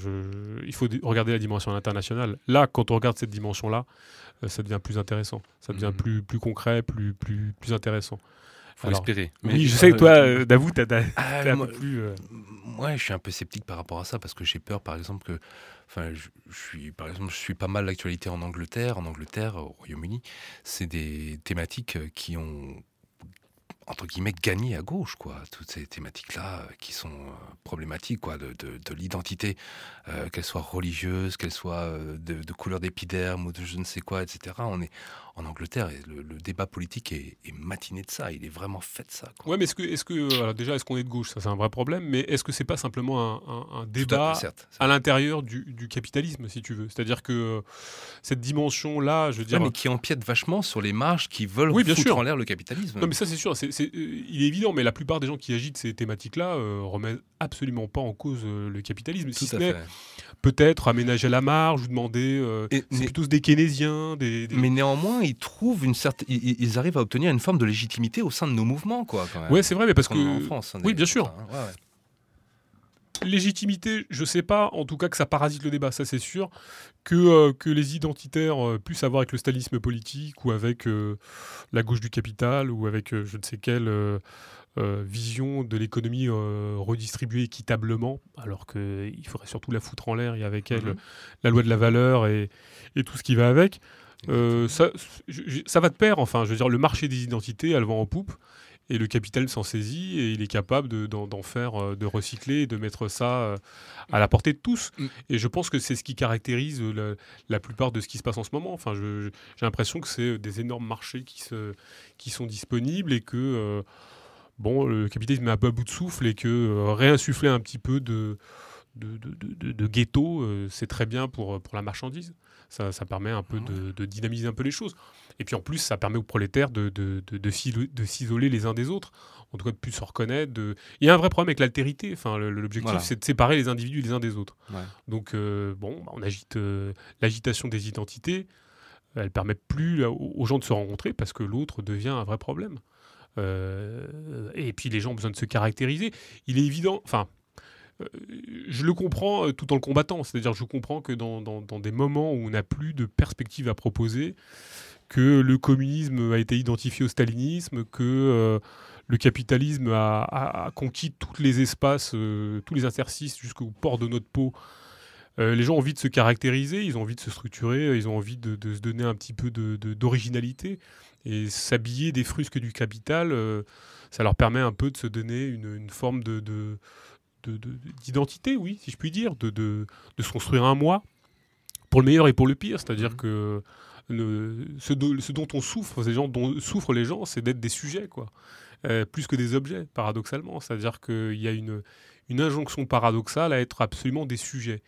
il faut regarder la dimension internationale. Là, quand on regarde cette dimension-là, euh, ça devient plus intéressant. Ça devient mmh. plus, plus concret, plus, plus, plus intéressant. Faut espérer. oui, je sais que toi, Davou, tu as, ah, un peu plus. Moi, je suis un peu sceptique par rapport à ça parce que j'ai peur, par exemple, que Enfin, je, suis, par exemple, je suis pas mal l'actualité en Angleterre. En Angleterre, au Royaume-Uni, c'est des thématiques euh, qui ont entre guillemets gagné à gauche quoi toutes ces thématiques là euh, qui sont euh, problématiques quoi de, de, l'identité qu'elle soit religieuse qu'elle soit de, de, couleur d'épiderme ou de je ne sais quoi etc on est en Angleterre, le, le débat politique est, matiné de ça. Il est vraiment fait de ça. Ouais, mais est-ce que, est-ce que déjà, est-ce qu'on est de gauche? Ça, c'est un vrai problème. Mais est-ce que c'est pas simplement un, débat à, l'intérieur du, capitalisme, si tu veux? C'est-à-dire que euh, cette dimension-là, je veux dire, mais qui empiète vachement sur les marges qui veulent oui, bien foutre sûr. en l'air le capitalisme. Non, mais ça, c'est sûr. C'est, euh, il est évident. Mais la plupart des gens qui agitent ces thématiques-là euh, remettent absolument pas en cause le capitalisme. si ce n'est peut-être aménager la marge ou demander. c'est plutôt des keynésiens, des... Mais néanmoins ils trouvent une certaine, ils, arrivent à obtenir une forme de légitimité au sein de nos mouvements, quoi. Ouais, c'est vrai, mais parce que en France, oui, bien sûr. Légitimité, je sais pas, en tout cas que ça parasite le débat, ça c'est sûr, que, euh, que les identitaires euh, puissent avoir avec le stalinisme politique ou avec euh, la gauche du capital ou avec je ne sais quelle vision de l'économie redistribuée équitablement, alors qu'il faudrait surtout la foutre en l'air et avec elle mm-hmm. la loi de la valeur et, et tout ce qui va avec. Euh, ça, ça, va de pair, enfin, je veux dire, le marché des identités, elle vend en poupe, et le capital s'en saisit, et il est capable d'en faire, euh, de recycler, de mettre ça euh, à la portée de tous. Mm. Et je pense que c'est ce qui caractérise la, plupart de ce qui se passe en ce moment. Enfin, j'ai l'impression que c'est des énormes marchés qui, se, qui sont disponibles, et que, bon, le capitalisme est un peu à bout de souffle, et que réinsuffler un petit peu de... De, de, de, ghetto, c'est très bien pour, pour la marchandise. Ça, permet un peu de, dynamiser un peu les choses. Et puis en plus, ça permet aux prolétaires de, de, s'isoler les uns des autres, en tout cas de plus se reconnaître. Il y a un vrai problème avec l'altérité. Enfin, L'objectif, c'est de séparer les individus les uns des autres. Donc, euh, bon, bah, on agite euh, l'agitation des identités. Elle permet plus aux gens de se rencontrer parce que l'autre devient un vrai problème. Euh, et puis les gens ont besoin de se caractériser. Il est évident, enfin, je le comprends euh, tout en le combattant. C'est-à-dire, je comprends que dans, des moments où on n'a plus de perspective à proposer, que le communisme a été identifié au stalinisme, que euh, le capitalisme a, conquis tous les espaces, tous les interstices jusqu'au port de notre peau. les gens ont envie de se caractériser, ils ont envie de se structurer, ils ont envie de, se donner un petit peu d'originalité. et s'habiller des frusques du capital, ça leur permet un peu de se donner une, forme de d'identité, oui, si je puis dire, de, de, se construire un moi, pour le meilleur et pour le pire. C'est-à-dire mmh. que ce, dont on souffre, ces gens dont souffrent les gens, c'est d'être des sujets, quoi. Euh, plus que des objets, paradoxalement. C'est-à-dire qu'il y a une, une injonction paradoxale à être absolument des sujets.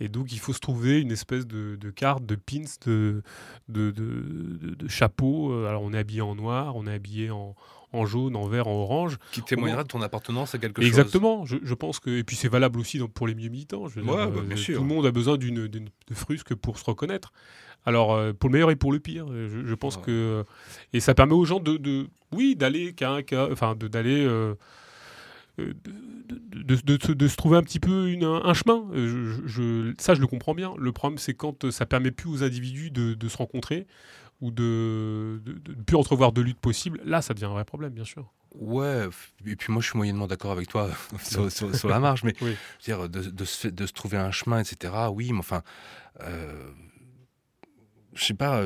Et donc, il faut se trouver une espèce de, carte, de pins, de, de, de, chapeau. Alors, on est habillé en noir, on est habillé en, en jaune, en vert, en orange. Qui témoignera de ton appartenance à quelque chose. Exactement. Je, pense que et puis c'est valable aussi pour les milieux militants. Je bah, euh, bien sûr. Tout le monde a besoin d'une de frusque pour se reconnaître. Alors euh, pour le meilleur et pour le pire, je, pense que et ça permet aux gens de, oui d'aller enfin d'aller euh, de, de, se trouver un petit peu une, un, chemin. Je, ça, je le comprends bien. Le problème, c'est quand ça permet plus aux individus de, se rencontrer, ou de ne plus entrevoir de lutte possible, là, ça devient un vrai problème, bien sûr. Ouais, et puis moi je suis moyennement d'accord avec toi sur, la marge, mais dire, de, se, de, se, trouver un chemin, etc. Oui, mais enfin, euh, je sais pas,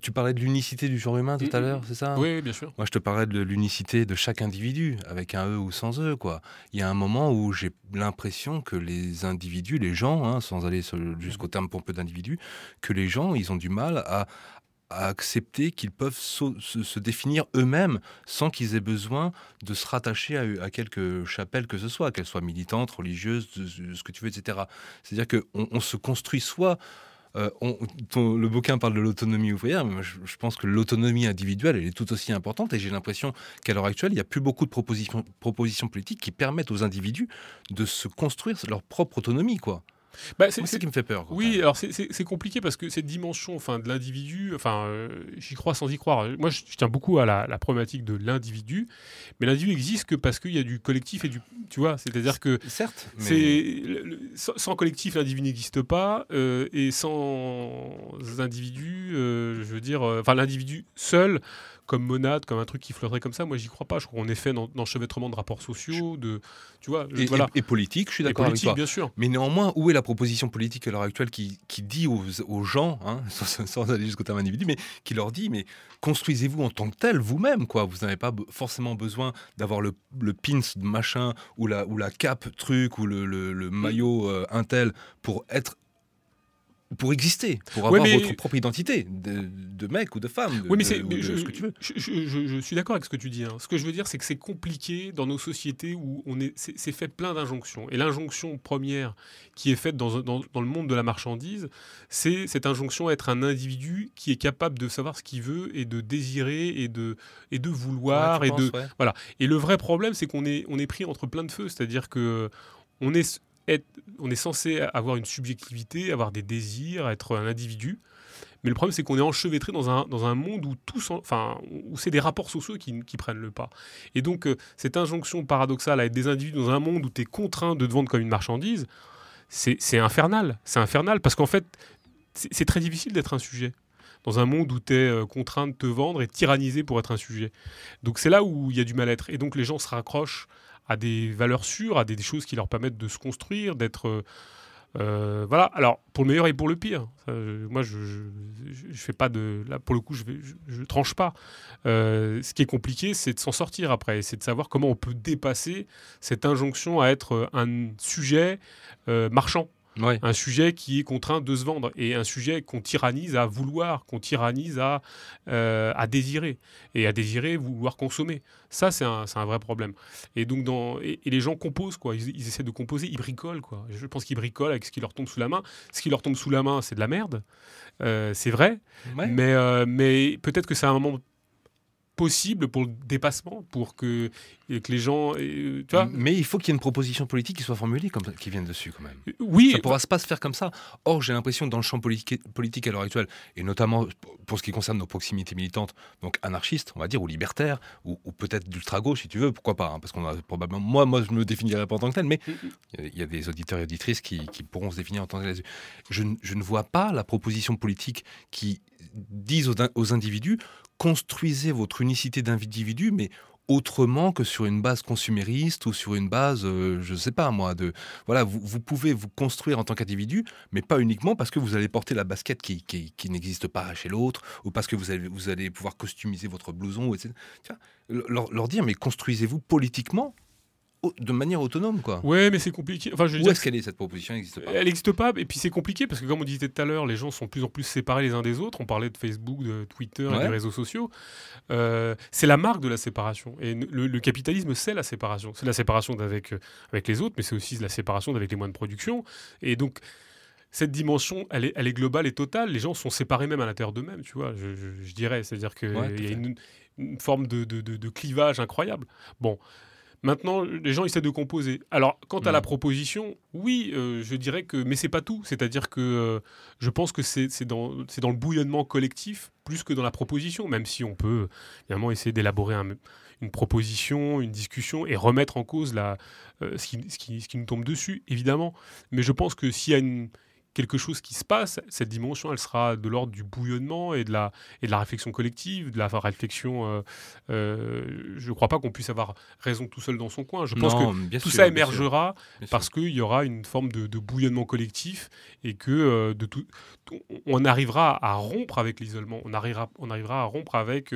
tu parlais de l'unicité du genre humain tout à l'heure, c'est ça Oui, bien sûr. Moi je te parlais de l'unicité de chaque individu, avec un E ou sans E, quoi. Il y a un moment où j'ai l'impression que les individus, les gens, hein, sans aller jusqu'au terme pompeux d'individu, que les gens, ils ont du mal à, à accepter qu'ils peuvent se, définir eux-mêmes sans qu'ils aient besoin de se rattacher à, quelque chapelle que ce soit, qu'elle soit militante, religieuse, ce que tu veux, etc. C'est-à-dire qu'on on se construit soit... Euh, le bouquin parle de l'autonomie ouvrière, mais je, pense que l'autonomie individuelle, elle est tout aussi importante. Et j'ai l'impression qu'à l'heure actuelle, il n'y a plus beaucoup de propositions, propositions politiques qui permettent aux individus de se construire leur propre autonomie, quoi. Bah, c'est ce qui me fait peur. oui, alors c'est compliqué parce que cette dimension enfin, de l'individu, enfin, euh, j'y crois sans y croire. Moi, je, tiens beaucoup à la, problématique de l'individu, mais l'individu existe que parce qu'il y a du collectif et du. Tu vois, c'est-à-dire que. Certes. sans collectif, l'individu n'existe pas, euh, et sans individu, euh, je veux dire, enfin, l'individu seul comme monade, comme un truc qui flotterait comme ça. Moi, j'y crois pas. Je crois qu'on est fait d'enchevêtrement de rapports sociaux, de, tu vois, et, voilà. et, politique. Je suis d'accord avec toi. bien sûr. Mais néanmoins, où est la proposition politique à l'heure actuelle qui, qui dit aux, aux gens, hein, sans, aller jusqu'au terme individu, mais qui leur dit, mais construisez-vous en tant que tel vous-même, quoi. Vous n'avez pas forcément besoin d'avoir le, le pins machin ou la ou la cape truc ou le, le, maillot euh, intel pour être pour exister, pour avoir votre propre identité de, mec ou de femme, oui, mais c'est ce que tu veux. Je, suis d'accord avec ce que tu dis. Hein. Ce que je veux dire, c'est que c'est compliqué dans nos sociétés où on est, c'est fait plein d'injonctions. Et l'injonction première qui est faite dans, dans, le monde de la marchandise, c'est cette injonction à être un individu qui est capable de savoir ce qu'il veut et de désirer et de, et de vouloir. et, de, voilà. et le vrai problème, c'est qu'on est, on est pris entre plein de feux. C'est-à-dire que on est on est censé avoir une subjectivité, avoir des désirs, être un individu. Mais le problème, c'est qu'on est enchevêtré dans un, dans un monde où, enfin, où c'est des rapports sociaux qui, prennent le pas. Et donc, euh, cette injonction paradoxale à être des individus dans un monde où tu es contraint de te vendre comme une marchandise, c'est infernal. C'est infernal parce qu'en fait, c'est très difficile d'être un sujet dans un monde où tu es euh, contraint de te vendre et tyrannisé pour être un sujet. Donc c'est là où il y a du mal-être. Et donc les gens se raccrochent à des valeurs sûres, à des, choses qui leur permettent de se construire, d'être. Euh, euh, voilà, alors pour le meilleur et pour le pire. moi, je, je, fais pas de. Là, pour le coup, je, je, tranche pas. Euh, ce qui est compliqué, c'est de s'en sortir après. C'est de savoir comment on peut dépasser cette injonction à être un sujet marchand. Un sujet qui est contraint de se vendre et un sujet qu'on tyrannise à vouloir, qu'on tyrannise à, euh, à désirer et à désirer, vouloir consommer. Ça, c'est un, un, vrai problème. Et donc, dans, et, les gens composent, quoi. Ils, essaient de composer, ils bricolent, quoi. Je pense qu'ils bricolent avec ce qui leur tombe sous la main. Ce qui leur tombe sous la main, c'est de la merde. Euh, c'est vrai. Mais, euh, mais peut-être que c'est un moment possible pour le dépassement, pour que, que les gens. Euh, tu vois Mais il faut qu'il y ait une proposition politique qui soit formulée, comme, qui vienne dessus quand même. Euh, oui. Ça ne pourra pas se faire comme ça. Or, j'ai l'impression que dans le champ politique, politique à l'heure actuelle, et notamment pour ce qui concerne nos proximités militantes, donc anarchistes, on va dire, ou libertaires, ou, peut-être d'ultra-gauche, si tu veux, pourquoi pas, hein, parce qu'on a probablement. Moi, moi, je me définirais pas en tant que tel, mais mm. il y a des auditeurs et auditrices qui, pourront se définir en tant que tel. Je, je ne vois pas la proposition politique qui disent aux, individus construisez votre unicité d'individu, mais autrement que sur une base consumériste ou sur une base, euh, je ne sais pas moi, de voilà, vous, pouvez vous construire en tant qu'individu, mais pas uniquement parce que vous allez porter la basket qui, n'existe pas chez l'autre, ou parce que vous allez, vous allez pouvoir customiser votre blouson, etc. Leur, leur dire, mais construisez-vous politiquement de manière autonome, quoi. Ouais, mais c'est compliqué. Enfin, je Où est-ce qu'elle est cette proposition? Elle n'existe pas. Elle n'existe pas, et puis c'est compliqué parce que comme on disait tout à l'heure, les gens sont de plus en plus séparés les uns des autres. On parlait de Facebook, de Twitter, et des réseaux sociaux. Euh, c'est la marque de la séparation. Et le, capitalisme, c'est la séparation. C'est la séparation d'avec avec les autres, mais c'est aussi la séparation d'avec les moyens de production. Et donc cette dimension, elle est, elle est, globale et totale. Les gens sont séparés même à l'intérieur d'eux-mêmes, tu vois, je, dirais. C'est-à-dire qu'il y a une, une forme de, de, de, clivage incroyable. Bon, Maintenant, les gens essaient de composer. Alors, quant à la mm. proposition, oui, euh, je dirais que, mais c'est pas tout. C'est-à-dire que euh, je pense que c'est dans, dans le bouillonnement collectif plus que dans la proposition, même si on peut évidemment essayer d'élaborer une proposition, une discussion et remettre en cause la, euh, ce, qui, ce, qui, ce, qui, nous tombe dessus, évidemment. Mais je pense que s'il y a une quelque chose qui se passe, cette dimension, elle sera de l'ordre du bouillonnement et de la, et de la réflexion collective, de la réflexion. Euh, euh, je ne crois pas qu'on puisse avoir raison tout seul dans son coin. Je pense que tout ça émergera parce qu'il y aura une forme de, bouillonnement collectif et que euh, de tout, on arrivera à rompre avec l'isolement, on arrivera, on arrivera à rompre avec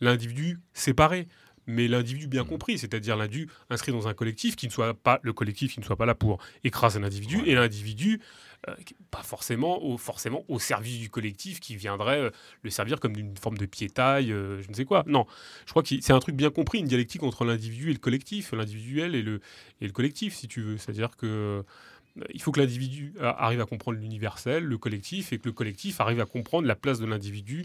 l'individu séparé mais l'individu bien mm. compris, c'est-à-dire l'individu inscrit dans un collectif qui ne soit pas le collectif qui ne soit pas là pour écraser l'individu et l'individu euh, pas forcément au, forcément au service du collectif qui viendrait euh, le servir comme une forme de piétaille, euh, je ne sais quoi. Non, je crois que c'est un truc bien compris, une dialectique entre l'individu et le collectif, l'individuel et le, et le collectif, si tu veux. C'est-à-dire que il faut que l'individu arrive à comprendre l'universel, le collectif, et que le collectif arrive à comprendre la place de l'individu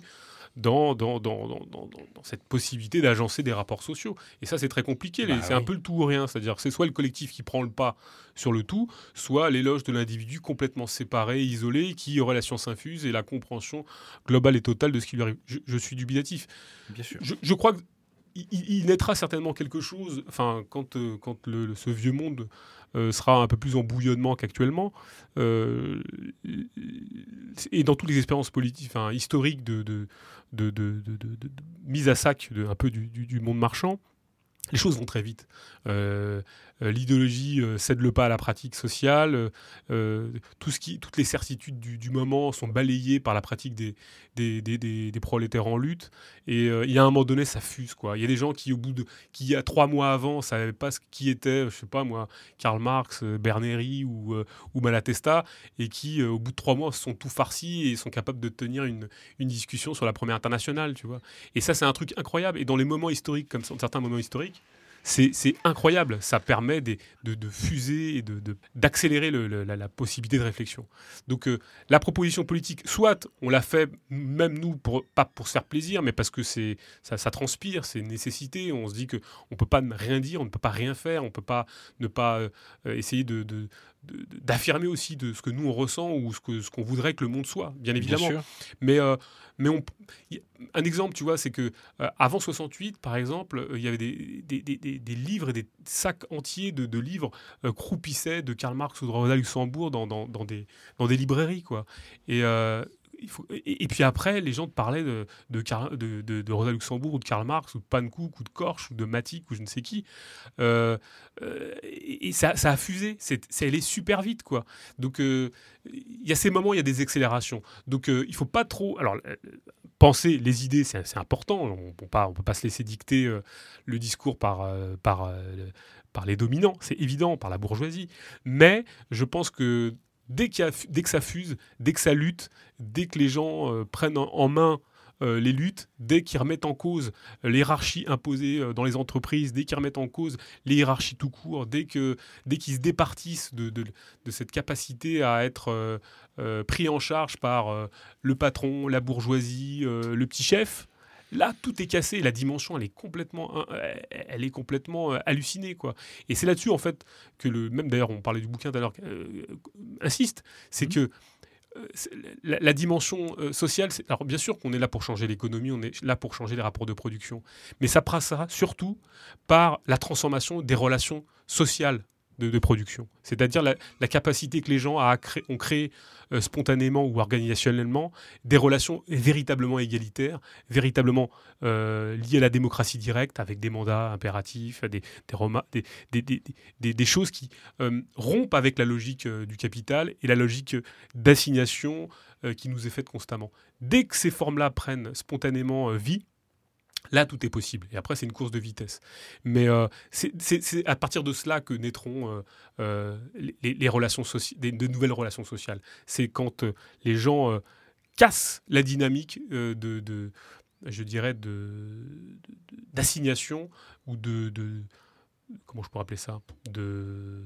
dans, dans, dans, dans, cette possibilité d'agencer des rapports sociaux. Et ça, c'est très compliqué. Bah c'est un peu le tout ou rien. C'est-à-dire c'est soit le collectif qui prend le pas sur le tout, soit l'éloge de l'individu complètement séparé, isolé, qui aurait la science infuse et la compréhension globale et totale de ce qui lui arrive. Je, suis dubitatif. Bien sûr. Je, je crois qu'il il naîtra certainement quelque chose, enfin, quand, euh, quand le, ce vieux monde sera un peu plus en bouillonnement qu'actuellement. Euh, et dans toutes les expériences politiques, historiques de, mise à sac peu du, monde marchand, les choses vont très vite. Euh, euh, l'idéologie euh, cède le pas à la pratique sociale. tout ce qui, toutes les certitudes du, moment sont balayées par la pratique des, des, prolétaires en lutte. Et il y a un moment donné, ça fuse. Il y a des gens qui, au bout de, qui, il y a trois mois avant, ne savaient pas ce qui était, je sais pas moi, Karl Marx, Berneri ou, ou Malatesta, et qui, au bout de trois mois, sont tout farcis et sont capables de tenir une, une discussion sur la première internationale. Tu vois. Et ça, c'est un truc incroyable. Et dans les moments historiques, comme certains moments historiques, c'est incroyable. Ça permet de, fuser et d'accélérer la, possibilité de réflexion. Donc euh, la proposition politique, soit on l'a fait même nous, pas pour se faire plaisir, mais parce que ça, ça transpire, c'est une nécessité. On se dit qu'on ne peut pas rien dire, on ne peut pas rien faire, on ne peut pas ne pas euh, essayer de, d'affirmer aussi de ce que nous on ressent ou ce qu'on ce qu'on voudrait que le monde soit, bien évidemment. mais euh, mais on, un exemple, tu vois, c'est que euh, avant 68, par exemple, euh, il y avait des, des, des, des, livres et des sacs entiers de, de livres croupissaient de Karl Marx ou de Rosa Luxembourg dans, dans, dans, des, dans des librairies, quoi. Et et, puis après, les gens te parlaient de, Rosa Luxembourg ou de Karl Marx ou de Pankouk ou de Korsch ou de Matic ou je ne sais qui. Euh, euh, et ça, ça, a fusé. C'est, elle est super vite, quoi. Donc, euh, il y a ces moments, il y a des accélérations. Donc, il ne faut pas trop. Alors, penser les idées, c'est, important. On ne peut pas se laisser dicter le discours par les dominants, c'est évident, par la bourgeoisie. Mais je pense que dès, dès que ça fuse, dès que ça lutte, dès que les gens euh, prennent en, main euh, les luttes, dès qu'ils remettent en cause l'hierarchie imposée euh, dans les entreprises, dès qu'ils remettent en cause les hiérarchies tout court, dès qu'ils dès se départissent de, de, cette capacité à être pris en charge par le patron, la bourgeoisie, le petit chef, Là, tout est cassé. La dimension, elle est complètement, elle est complètement euh, hallucinée, quoi. Et c'est là-dessus, en fait, que le même d'ailleurs, on parlait du bouquin d'ailleurs, euh, insiste, c'est mmh. que euh, la, dimension sociale, alors bien sûr qu'on est là pour changer l'économie, on est là pour changer les rapports de production, mais ça passera surtout par la transformation des relations sociales de, production. C'est-à-dire la, capacité que les gens ont créé euh, spontanément ou organisationnellement des relations véritablement égalitaires, véritablement euh, liées à la démocratie directe, avec des mandats impératifs, des, des, choses qui euh, rompent avec la logique du capital et la logique d'assignation qui nous est faite constamment. Dès que ces formes-là prennent spontanément vie, Là, tout est possible. Et après, c'est une course de vitesse. Mais euh, c'est à partir de cela que naîtront euh, euh, les, relations de nouvelles relations sociales. C'est quand les gens cassent la dynamique de, je dirais, d'assignation ou de, comment je pourrais appeler ça, de,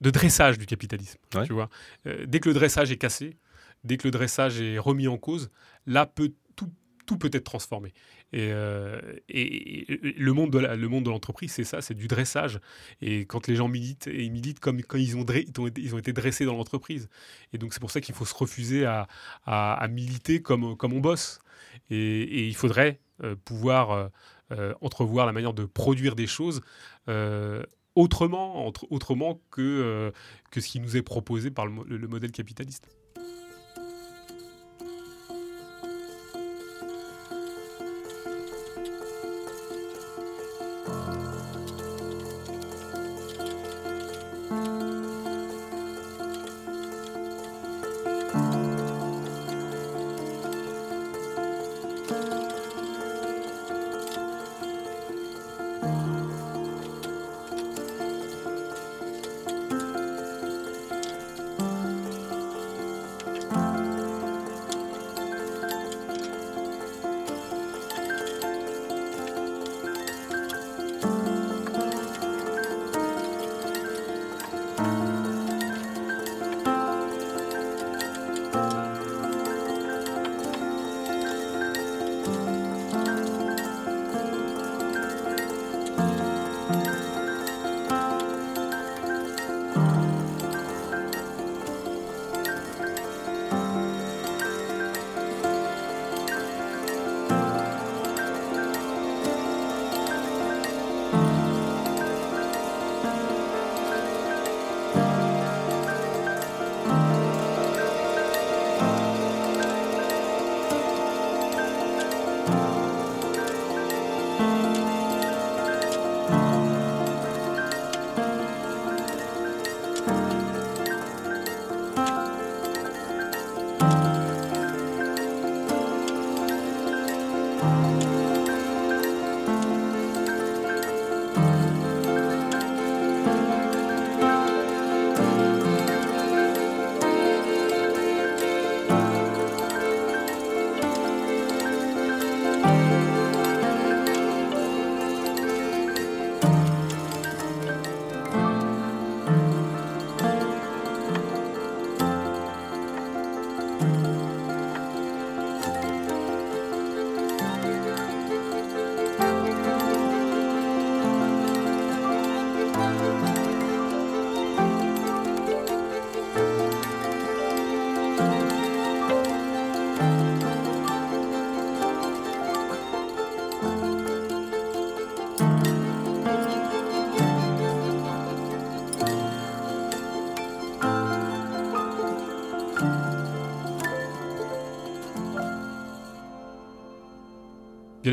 de dressage du capitalisme. Tu vois, dès que le dressage est cassé, dès que le dressage est remis en cause, là peut tout, peut être transformé. Euh, et, le monde de le monde de l'entreprise, c'est ça, c'est du dressage. Et quand les gens militent, ils militent comme quand ils ont, été dressés dans l'entreprise. Et donc c'est pour ça qu'il faut se refuser à, militer comme, on bosse. Et, il faudrait euh, pouvoir euh, entrevoir la manière de produire des choses autrement, autrement que ce qui nous est proposé par le modèle capitaliste.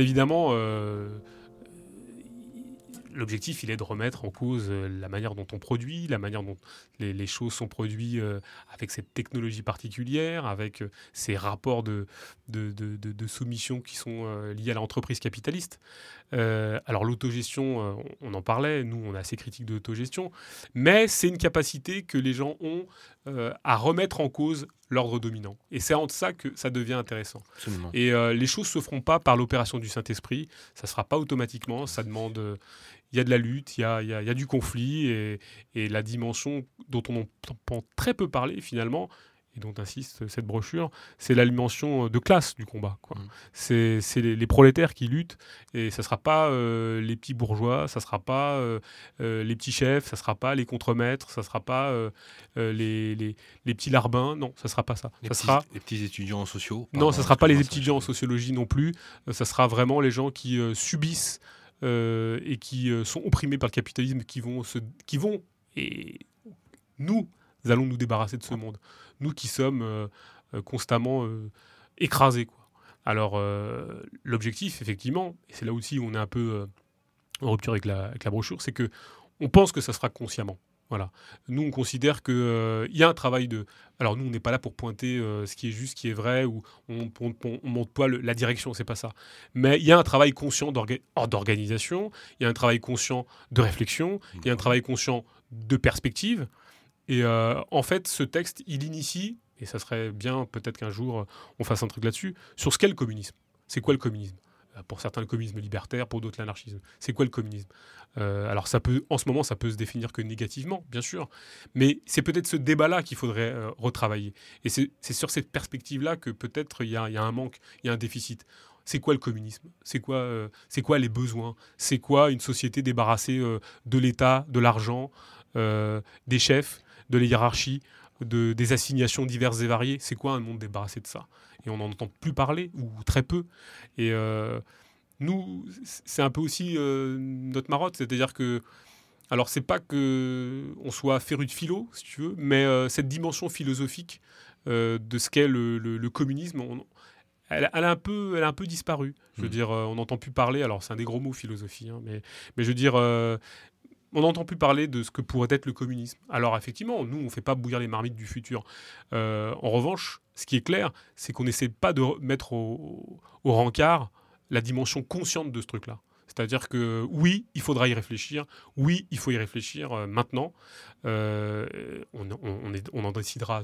Évidemment, l'objectif, il est de remettre en cause euh, la manière dont on produit, la manière dont les, choses sont produites euh, avec cette technologie particulière, avec euh, ces rapports de, de, soumission qui sont liés à l'entreprise capitaliste. alors l'autogestion, on en parlait, nous on est assez critique de l'autogestion, mais c'est une capacité que les gens ont à remettre en cause l'ordre dominant. Et c'est en ça que ça devient intéressant. Et les choses ne se feront pas par l'opération du Saint-Esprit, ça ne sera pas automatiquement, ça demande il y a de la lutte, il y a, du conflit, et, la dimension dont on entend très peu parler finalement, et dont insiste cette brochure, c'est la dimension de classe du combat. Mmh. C'est les, prolétaires qui luttent, et ça ne sera pas euh, les petits bourgeois, ça ne sera pas euh, euh, les petits chefs, ça ne sera pas les contremaîtres, ça ne sera pas les, les, petits larbins, non, ça ne sera pas ça. Les, ça petits, sera... les petits étudiants en sociaux Non, ça ne sera pas les étudiants en sociologie non plus, ça sera vraiment les gens qui subissent euh, et qui euh, sont opprimés par le capitalisme, qui vont, qui vont et nous allons nous débarrasser de ce monde. Nous qui sommes euh, constamment écrasés. Alors, l'objectif, effectivement, et c'est là aussi où on est un peu en rupture avec la, avec la brochure, c'est que on pense que ça sera consciemment. Voilà. Nous, on considère qu'il euh, y a un travail de. Alors, nous, on n'est pas là pour pointer euh, ce qui est juste, ce qui est vrai, ou on ne monte pas la direction, c'est pas ça. Mais il y a un travail conscient d'organisation, il y a un travail conscient de réflexion, il y a un travail conscient de perspective. Et euh, en fait, ce texte, il initie, et ça serait bien peut-être qu'un jour on fasse un truc là-dessus, sur ce qu'est le communisme. C'est quoi le communisme? Pour certains le communisme libertaire, pour d'autres l'anarchisme. C'est quoi le communisme? Euh, Alors ça peut, en ce moment, ça peut se définir que négativement, bien sûr, mais c'est peut-être ce débat-là qu'il faudrait euh, retravailler. Et c'est sur cette perspective-là que peut-être il y, a un manque, il y a un déficit. C'est quoi le communisme? C'est quoi, euh, c'est quoi les besoins? C'est quoi une société débarrassée de l'État, de l'argent, des chefs, de la hiérarchie de, des assignations diverses et variées. C'est quoi un monde débarrassé de ça? Et on n'en entend plus parler, ou très peu. Et euh, nous, c'est un peu aussi euh, notre marotte, c'est-à-dire que. Alors, c'est pas que on soit féru de philo, si tu veux, mais euh, cette dimension philosophique de ce qu'est le, communisme, elle, a un peu, elle a un peu disparu. Je veux mmh. dire, on n'entend plus parler. Alors, c'est un des gros mots philosophie, hein, mais, mais je veux dire, on n'entend plus parler de ce que pourrait être le communisme. Alors effectivement, nous, on ne fait pas bouillir les marmites du futur. Euh, en revanche, ce qui est clair, c'est qu'on n'essaie pas de mettre au, rencard la dimension consciente de ce truc-là. C'est-à-dire que oui, il faudra y réfléchir, oui, il faut y réfléchir euh, maintenant. Euh, on, en décidera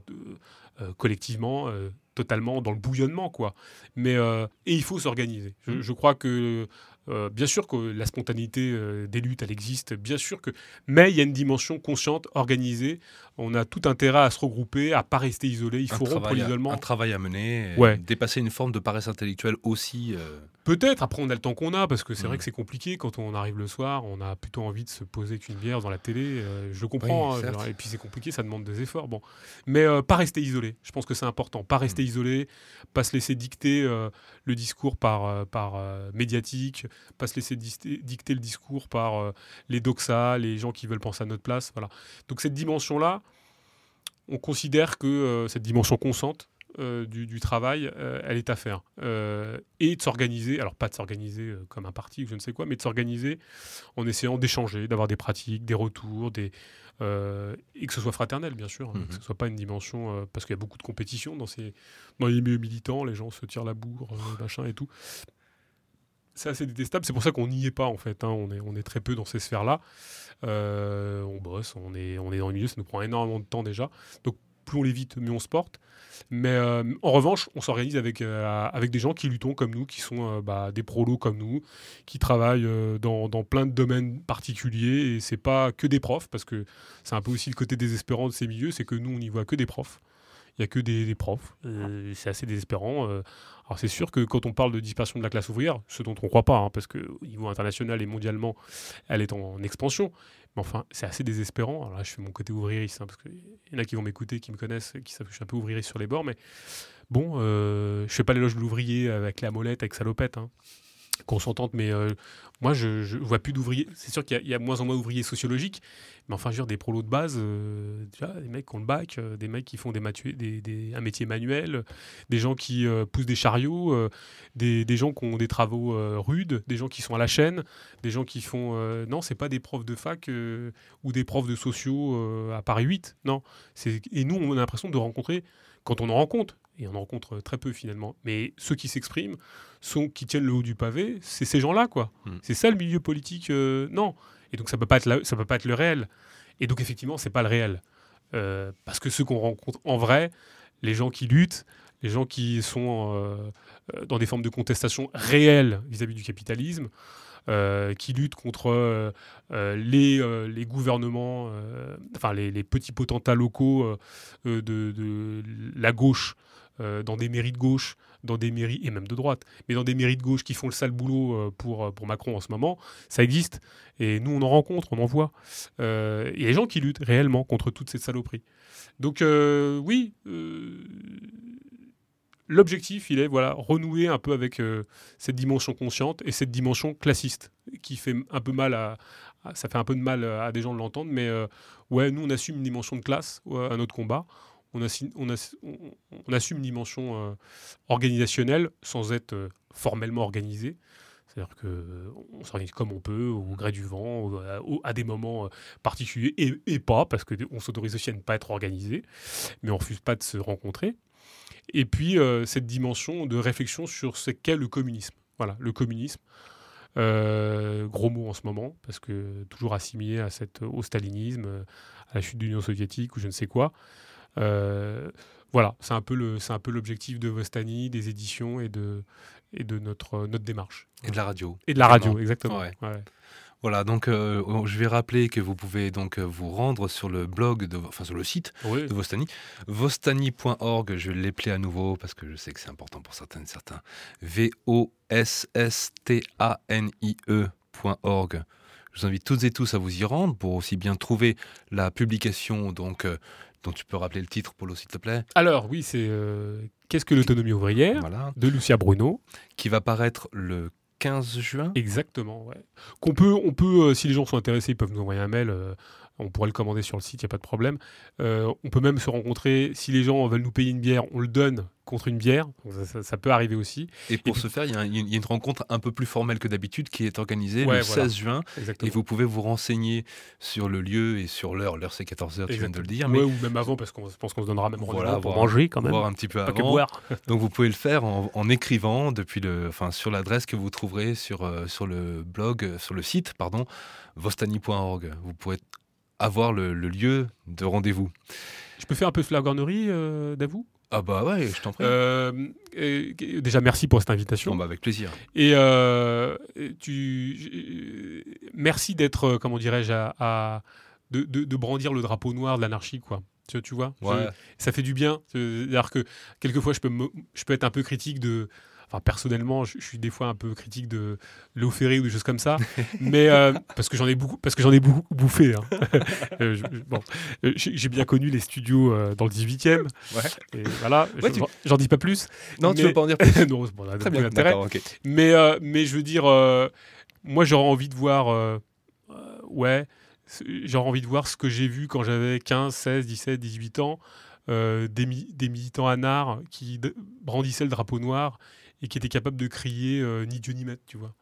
collectivement, totalement dans le bouillonnement, quoi. Mais et il faut s'organiser. je, crois que euh, bien sûr que la spontanéité euh, des luttes, elle existe, bien sûr que. Mais il y a une dimension consciente, organisée. On a tout intérêt à se regrouper, à pas rester isolé. Il faut rompre l'isolement. Un travail à mener, dépasser une forme de paresse intellectuelle aussi. Euh. Peut-être. Après, on a le temps qu'on a, parce que c'est vrai mm. que c'est compliqué quand on arrive le soir. On a plutôt envie de se poser qu'une bière dans la télé. je le comprends. Hein, et puis c'est compliqué, ça demande des efforts. Bon, mais pas rester isolé. Je pense que c'est important. Pas rester mm. isolé, pas se laisser dicter le discours par par médiatique pas se laisser dicter, le discours par euh, les doxas, les gens qui veulent penser à notre place. Voilà. Donc cette dimension-là, on considère que euh, cette dimension consciente euh, du, travail, elle est à faire. et de s'organiser, alors pas de s'organiser comme un parti ou je ne sais quoi, mais de s'organiser en essayant d'échanger, d'avoir des pratiques, des retours, des, et que ce soit fraternel, bien sûr, hein, que ce ne soit pas une dimension, parce qu'il y a beaucoup de compétition dans, ces, dans les milieux militants, les gens se tirent la bourre, machin et tout c'est assez détestable. C'est pour ça qu'on n'y est pas en fait. Hein. On, est, on est très peu dans ces sphères-là. Euh, on bosse, on est, on est dans le milieu, ça nous prend énormément de temps déjà. Donc plus on l'évite, mieux on se porte. Mais euh, en revanche, on s'organise avec, euh, avec des gens qui luttons comme nous, qui sont bah, des prolos comme nous, qui travaillent dans, dans, plein de domaines particuliers. Et c'est pas que des profs, parce que c'est un peu aussi le côté désespérant de ces milieux, c'est que nous, on n'y voit que des profs. Il n'y a que des, profs. c'est assez désespérant. Alors c'est sûr que quand on parle de dispersion de la classe ouvrière, ce dont on ne croit pas, hein, parce qu'au niveau international et mondialement, elle est en, expansion, enfin c'est assez désespérant. Alors là je fais mon côté ouvririste, hein, parce qu'il y en a qui vont m'écouter, qui me connaissent, qui savent que je suis un peu ouvririste sur les bords, mais bon, euh, je fais pas l'éloge de l'ouvrier avec la molette, avec salopette. Hein. Qu'on s'entende, mais euh, moi, je, vois plus d'ouvriers. C'est sûr qu'il y, a moins en moins d'ouvriers sociologiques, mais enfin, je veux des prolos de base, euh, des mecs qui ont le bac, euh, des mecs qui font des, des, un métier manuel, des gens qui poussent des chariots, des, des, gens qui ont des travaux rudes, des gens qui sont à la chaîne, des gens qui font. non, c'est pas des profs de fac ou des profs de sociaux à Paris 8, non. Et nous, on a l'impression de rencontrer, quand on en rencontre, et on en rencontre très peu finalement, mais ceux qui s'expriment, sont qui tiennent le haut du pavé, c'est ces gens-là, quoi. Hmm. C'est ça le milieu politique, euh, non. Et donc ça peut pas être ça peut pas être le réel. Et donc effectivement, c'est pas le réel, euh, parce que ceux qu'on rencontre en vrai, les gens qui luttent, les gens qui sont euh, dans des formes de contestation réelles vis-à-vis du capitalisme, qui luttent contre les, les, gouvernements, enfin les, petits potentats locaux de, la gauche dans des mairies de gauche, dans des mairies, et même de droite, mais dans des mairies de gauche qui font le sale boulot euh, pour, euh, pour Macron en ce moment, ça existe. Et nous, on en rencontre, on en voit. Euh, il y a des gens qui luttent réellement contre toute cette saloperie. Donc oui, l'objectif, il est voilà, renouer un peu avec cette dimension consciente et cette dimension classiste, qui fait un peu mal à, ça fait un peu de mal à des gens de l'entendre, mais ouais, nous, on assume une dimension de classe à notre combat on, assume une dimension euh, organisationnelle sans être euh, formellement organisé. C'est-à-dire qu'on s'organise comme on peut, au gré du vent, à, des moments euh, particuliers, et, pas, parce qu'on s'autorise aussi à ne pas être organisé, mais on refuse pas de se rencontrer. Et puis, cette dimension de réflexion sur ce qu'est le communisme. Voilà, le communisme. gros mot en ce moment, parce que toujours assimilé à cette, au stalinisme, à la chute de l'Union soviétique ou je ne sais quoi. Euh, voilà, c'est un peu le, c'est un peu l'objectif de Vostani, des éditions et de, et de notre, notre démarche. Et de la radio. Et de la radio, exactement. Voilà, donc euh, je vais rappeler que vous pouvez donc euh, vous rendre sur le blog, de, enfin sur le site de Vostani, vostani.org. Je vais l'épeler à nouveau parce que je sais que c'est important pour certaines certains. V-O-S-S-T-A-N-I-E.org. Je vous invite toutes et tous à vous y rendre pour aussi bien trouver la publication donc dont tu peux rappeler le titre, Polo, s'il te plaît Alors, oui, c'est euh, Qu'est-ce que l'autonomie ouvrière de Lucia Bruno. Qui va paraître le 15 juin? Exactement, ouais. Qu'on peut, on peut, euh, si les gens sont intéressés, ils peuvent nous envoyer un mail. Euh, on pourrait le commander sur le site, il n'y a pas de problème. on peut même se rencontrer. Si les gens veulent nous payer une bière, on le donne contre une bière. Ça, peut arriver aussi. Et pour ce faire, il y, a une rencontre un peu plus formelle que d'habitude qui est organisée le 16 juin. Et vous pouvez vous renseigner sur le lieu et sur l'heure. L'heure, c'est 14h, tu viens de le dire. Mais... ou même avant, parce qu'on pense qu'on se donnera même voilà, pour manger quand même. Voir un petit peu avant. Donc vous pouvez le faire en, écrivant depuis le, enfin, sur l'adresse que vous trouverez sur, euh, sur le blog, sur le site, pardon, vostani.org. Vous pourrez avoir le, lieu de rendez-vous. Je peux faire un peu de flagornerie, euh, d'avoue ah bah ouais, je t'en prie. Euh, déjà, merci pour cette invitation. bah avec plaisir. Et euh, tu, merci d'être, euh, comment dirais-je, à, de, de, brandir le drapeau noir de l'anarchie, quoi. Tu, tu vois? Ouais. Ça fait du bien. C'est-à-dire que quelquefois, je peux, je peux être un peu critique de, Enfin, personnellement, je, suis des fois un peu critique de Léo Ferré ou des choses comme ça, mais euh, parce que j'en ai beaucoup, parce que j'en ai beaucoup bouffé. Hein. Euh, bon, euh, j'ai bien connu les studios dans le 18e. Ouais. Et voilà, j'en dis pas plus. Non, tu veux pas en dire plus Non, bon, Très bien, Mais, mais je veux dire, moi, j'aurais envie de voir, ouais, j'aurais envie de voir ce que j'ai vu quand j'avais 15, 16, 17, 18 ans. des, des, militants anards qui brandissaient le drapeau noir et qui était capable de crier euh, ni Dieu ni maître, tu vois.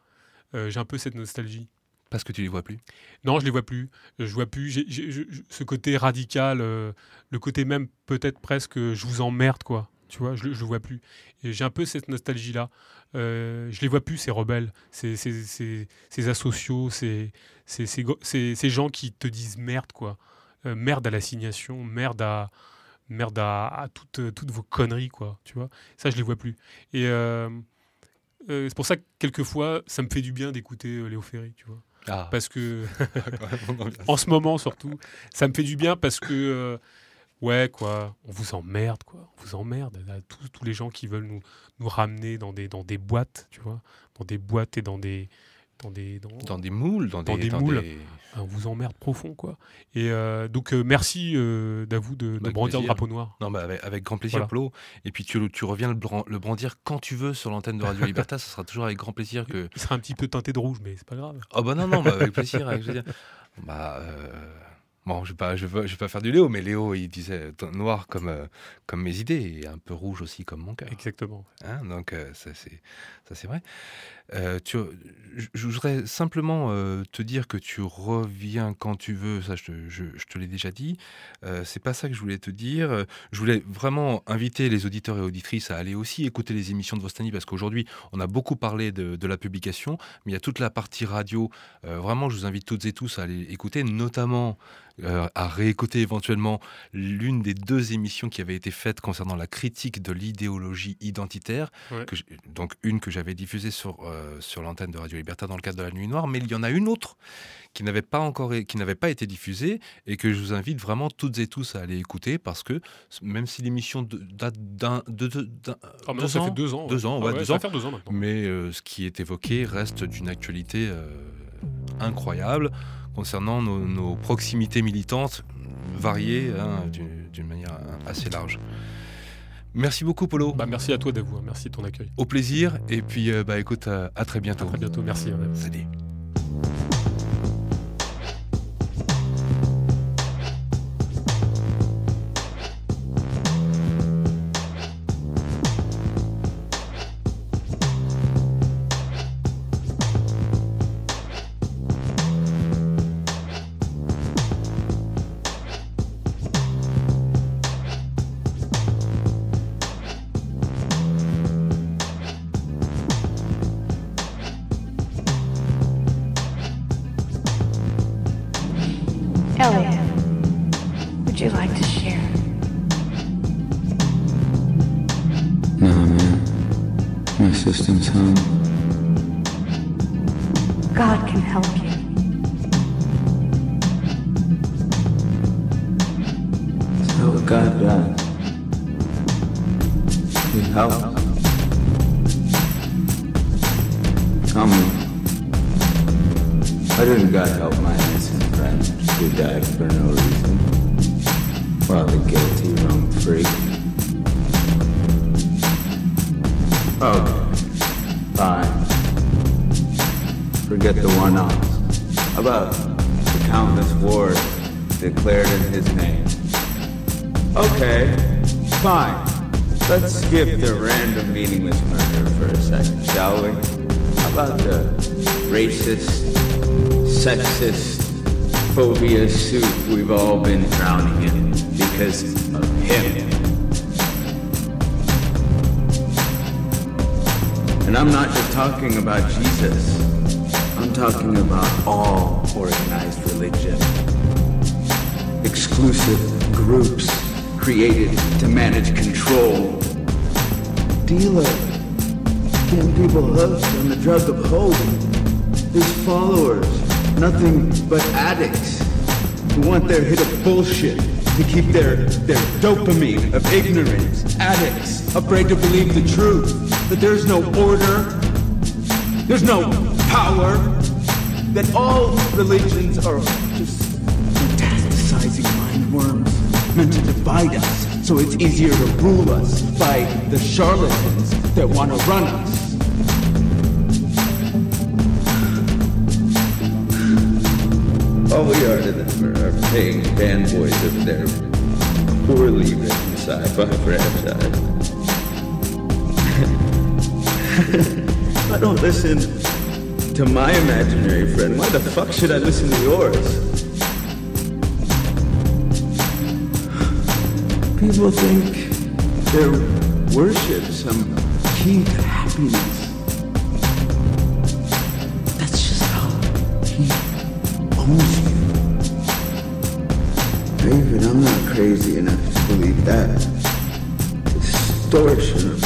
Euh, j'ai un peu cette nostalgie. Parce que tu les vois plus? Non, je les vois plus. Je vois plus ce côté radical, euh, le côté même peut-être presque je vous emmerde, quoi. Tu vois, je, ne le vois plus. Et j'ai un peu cette nostalgie-là. Euh, je les vois plus, ces rebelles, ces, ces, ces, ces asociaux, ces, ces, gens qui te disent merde, quoi. merde à l'assignation, merde à, merde à, toutes, euh, toutes, vos conneries, quoi. Tu vois Ça, je les vois plus. Et euh, euh, c'est pour ça que quelquefois, ça me fait du bien d'écouter Léo Ferry, tu vois. Ah. Parce que, en ce moment surtout, ça me fait du bien parce que, ouais, quoi, on vous emmerde, quoi. On vous emmerde. Tous, tous les gens qui veulent nous, nous ramener dans des, dans des boîtes, tu vois, dans des boîtes et dans des, dans des, dans, des moules, dans, des, moules. on vous emmerde profond, quoi. Et euh, donc, euh, merci euh, d'avou de, de brandir le drapeau noir. Non, bah avec, grand plaisir, Plo. Et puis, tu, tu reviens le, brandir quand tu veux sur l'antenne de Radio Libertas. ça sera toujours avec grand plaisir que. Il sera un petit peu teinté de rouge, mais c'est pas grave. Oh, bah non, non, bah, avec plaisir. Avec plaisir. Bah. Bon, je ne vais, vais, pas faire du Léo, mais Léo, il disait noir comme, euh, comme mes idées et un peu rouge aussi comme mon cœur. Exactement. Hein, donc, euh, ça, c'est vrai. Euh, tu, je, voudrais simplement te dire que tu reviens quand tu veux, ça je, je, te l'ai déjà dit. c'est pas ça que je voulais te dire. Je voulais vraiment inviter les auditeurs et auditrices à aller aussi écouter les émissions de Vostani parce qu'aujourd'hui, on a beaucoup parlé de, de, la publication, mais il y a toute la partie radio. vraiment, je vous invite toutes et tous à aller écouter, notamment euh, à réécouter éventuellement l'une des deux émissions qui avaient été faites concernant la critique de l'idéologie identitaire, donc une que j'avais diffusée sur, euh, sur l'antenne de Radio Liberta dans le cadre de la Nuit Noire, mais il y en a une autre qui n'avait pas encore qui n'avait pas été diffusée et que je vous invite vraiment toutes et tous à aller écouter parce que même si l'émission date d'un de, de, ah, deux ça ans, fait deux ans deux ans, ah deux ans, deux ans mais euh, ce qui est évoqué reste d'une actualité incroyable concernant nos, proximités militantes variées hein, d'une manière assez large. Merci beaucoup, Polo. Bah, merci à toi, Davou. Merci de ton accueil. Au plaisir. Et puis, euh, bah, écoute, à, très bientôt. À très bientôt. Merci. Salut. Elliot, would you like to share? No, man. My system's home. God can help you. Skip the random meaningless murder for a second, shall we? How about the racist, sexist, phobia soup we've all been drowning in because of him? And I'm not just talking about Jesus. I'm talking about all organized religion. Exclusive groups created to manage control dealer. Getting people hooked on the drug of hope. His followers, nothing but addicts who want their hit of bullshit to keep their, their dopamine of ignorance. Addicts, afraid to believe the truth, that there's no order, there's no power, that all religions are just metastasizing mind worms meant to divide us so it's easier to rule us by the charlatans that want to run us. All we are to them are, paying fanboys of their poorly written sci-fi franchise. I don't listen to my imaginary friend. Why the fuck should I listen to yours? People think their worship some key to happiness. That's just how he owns you. David, I'm not crazy enough to believe that. Distortion.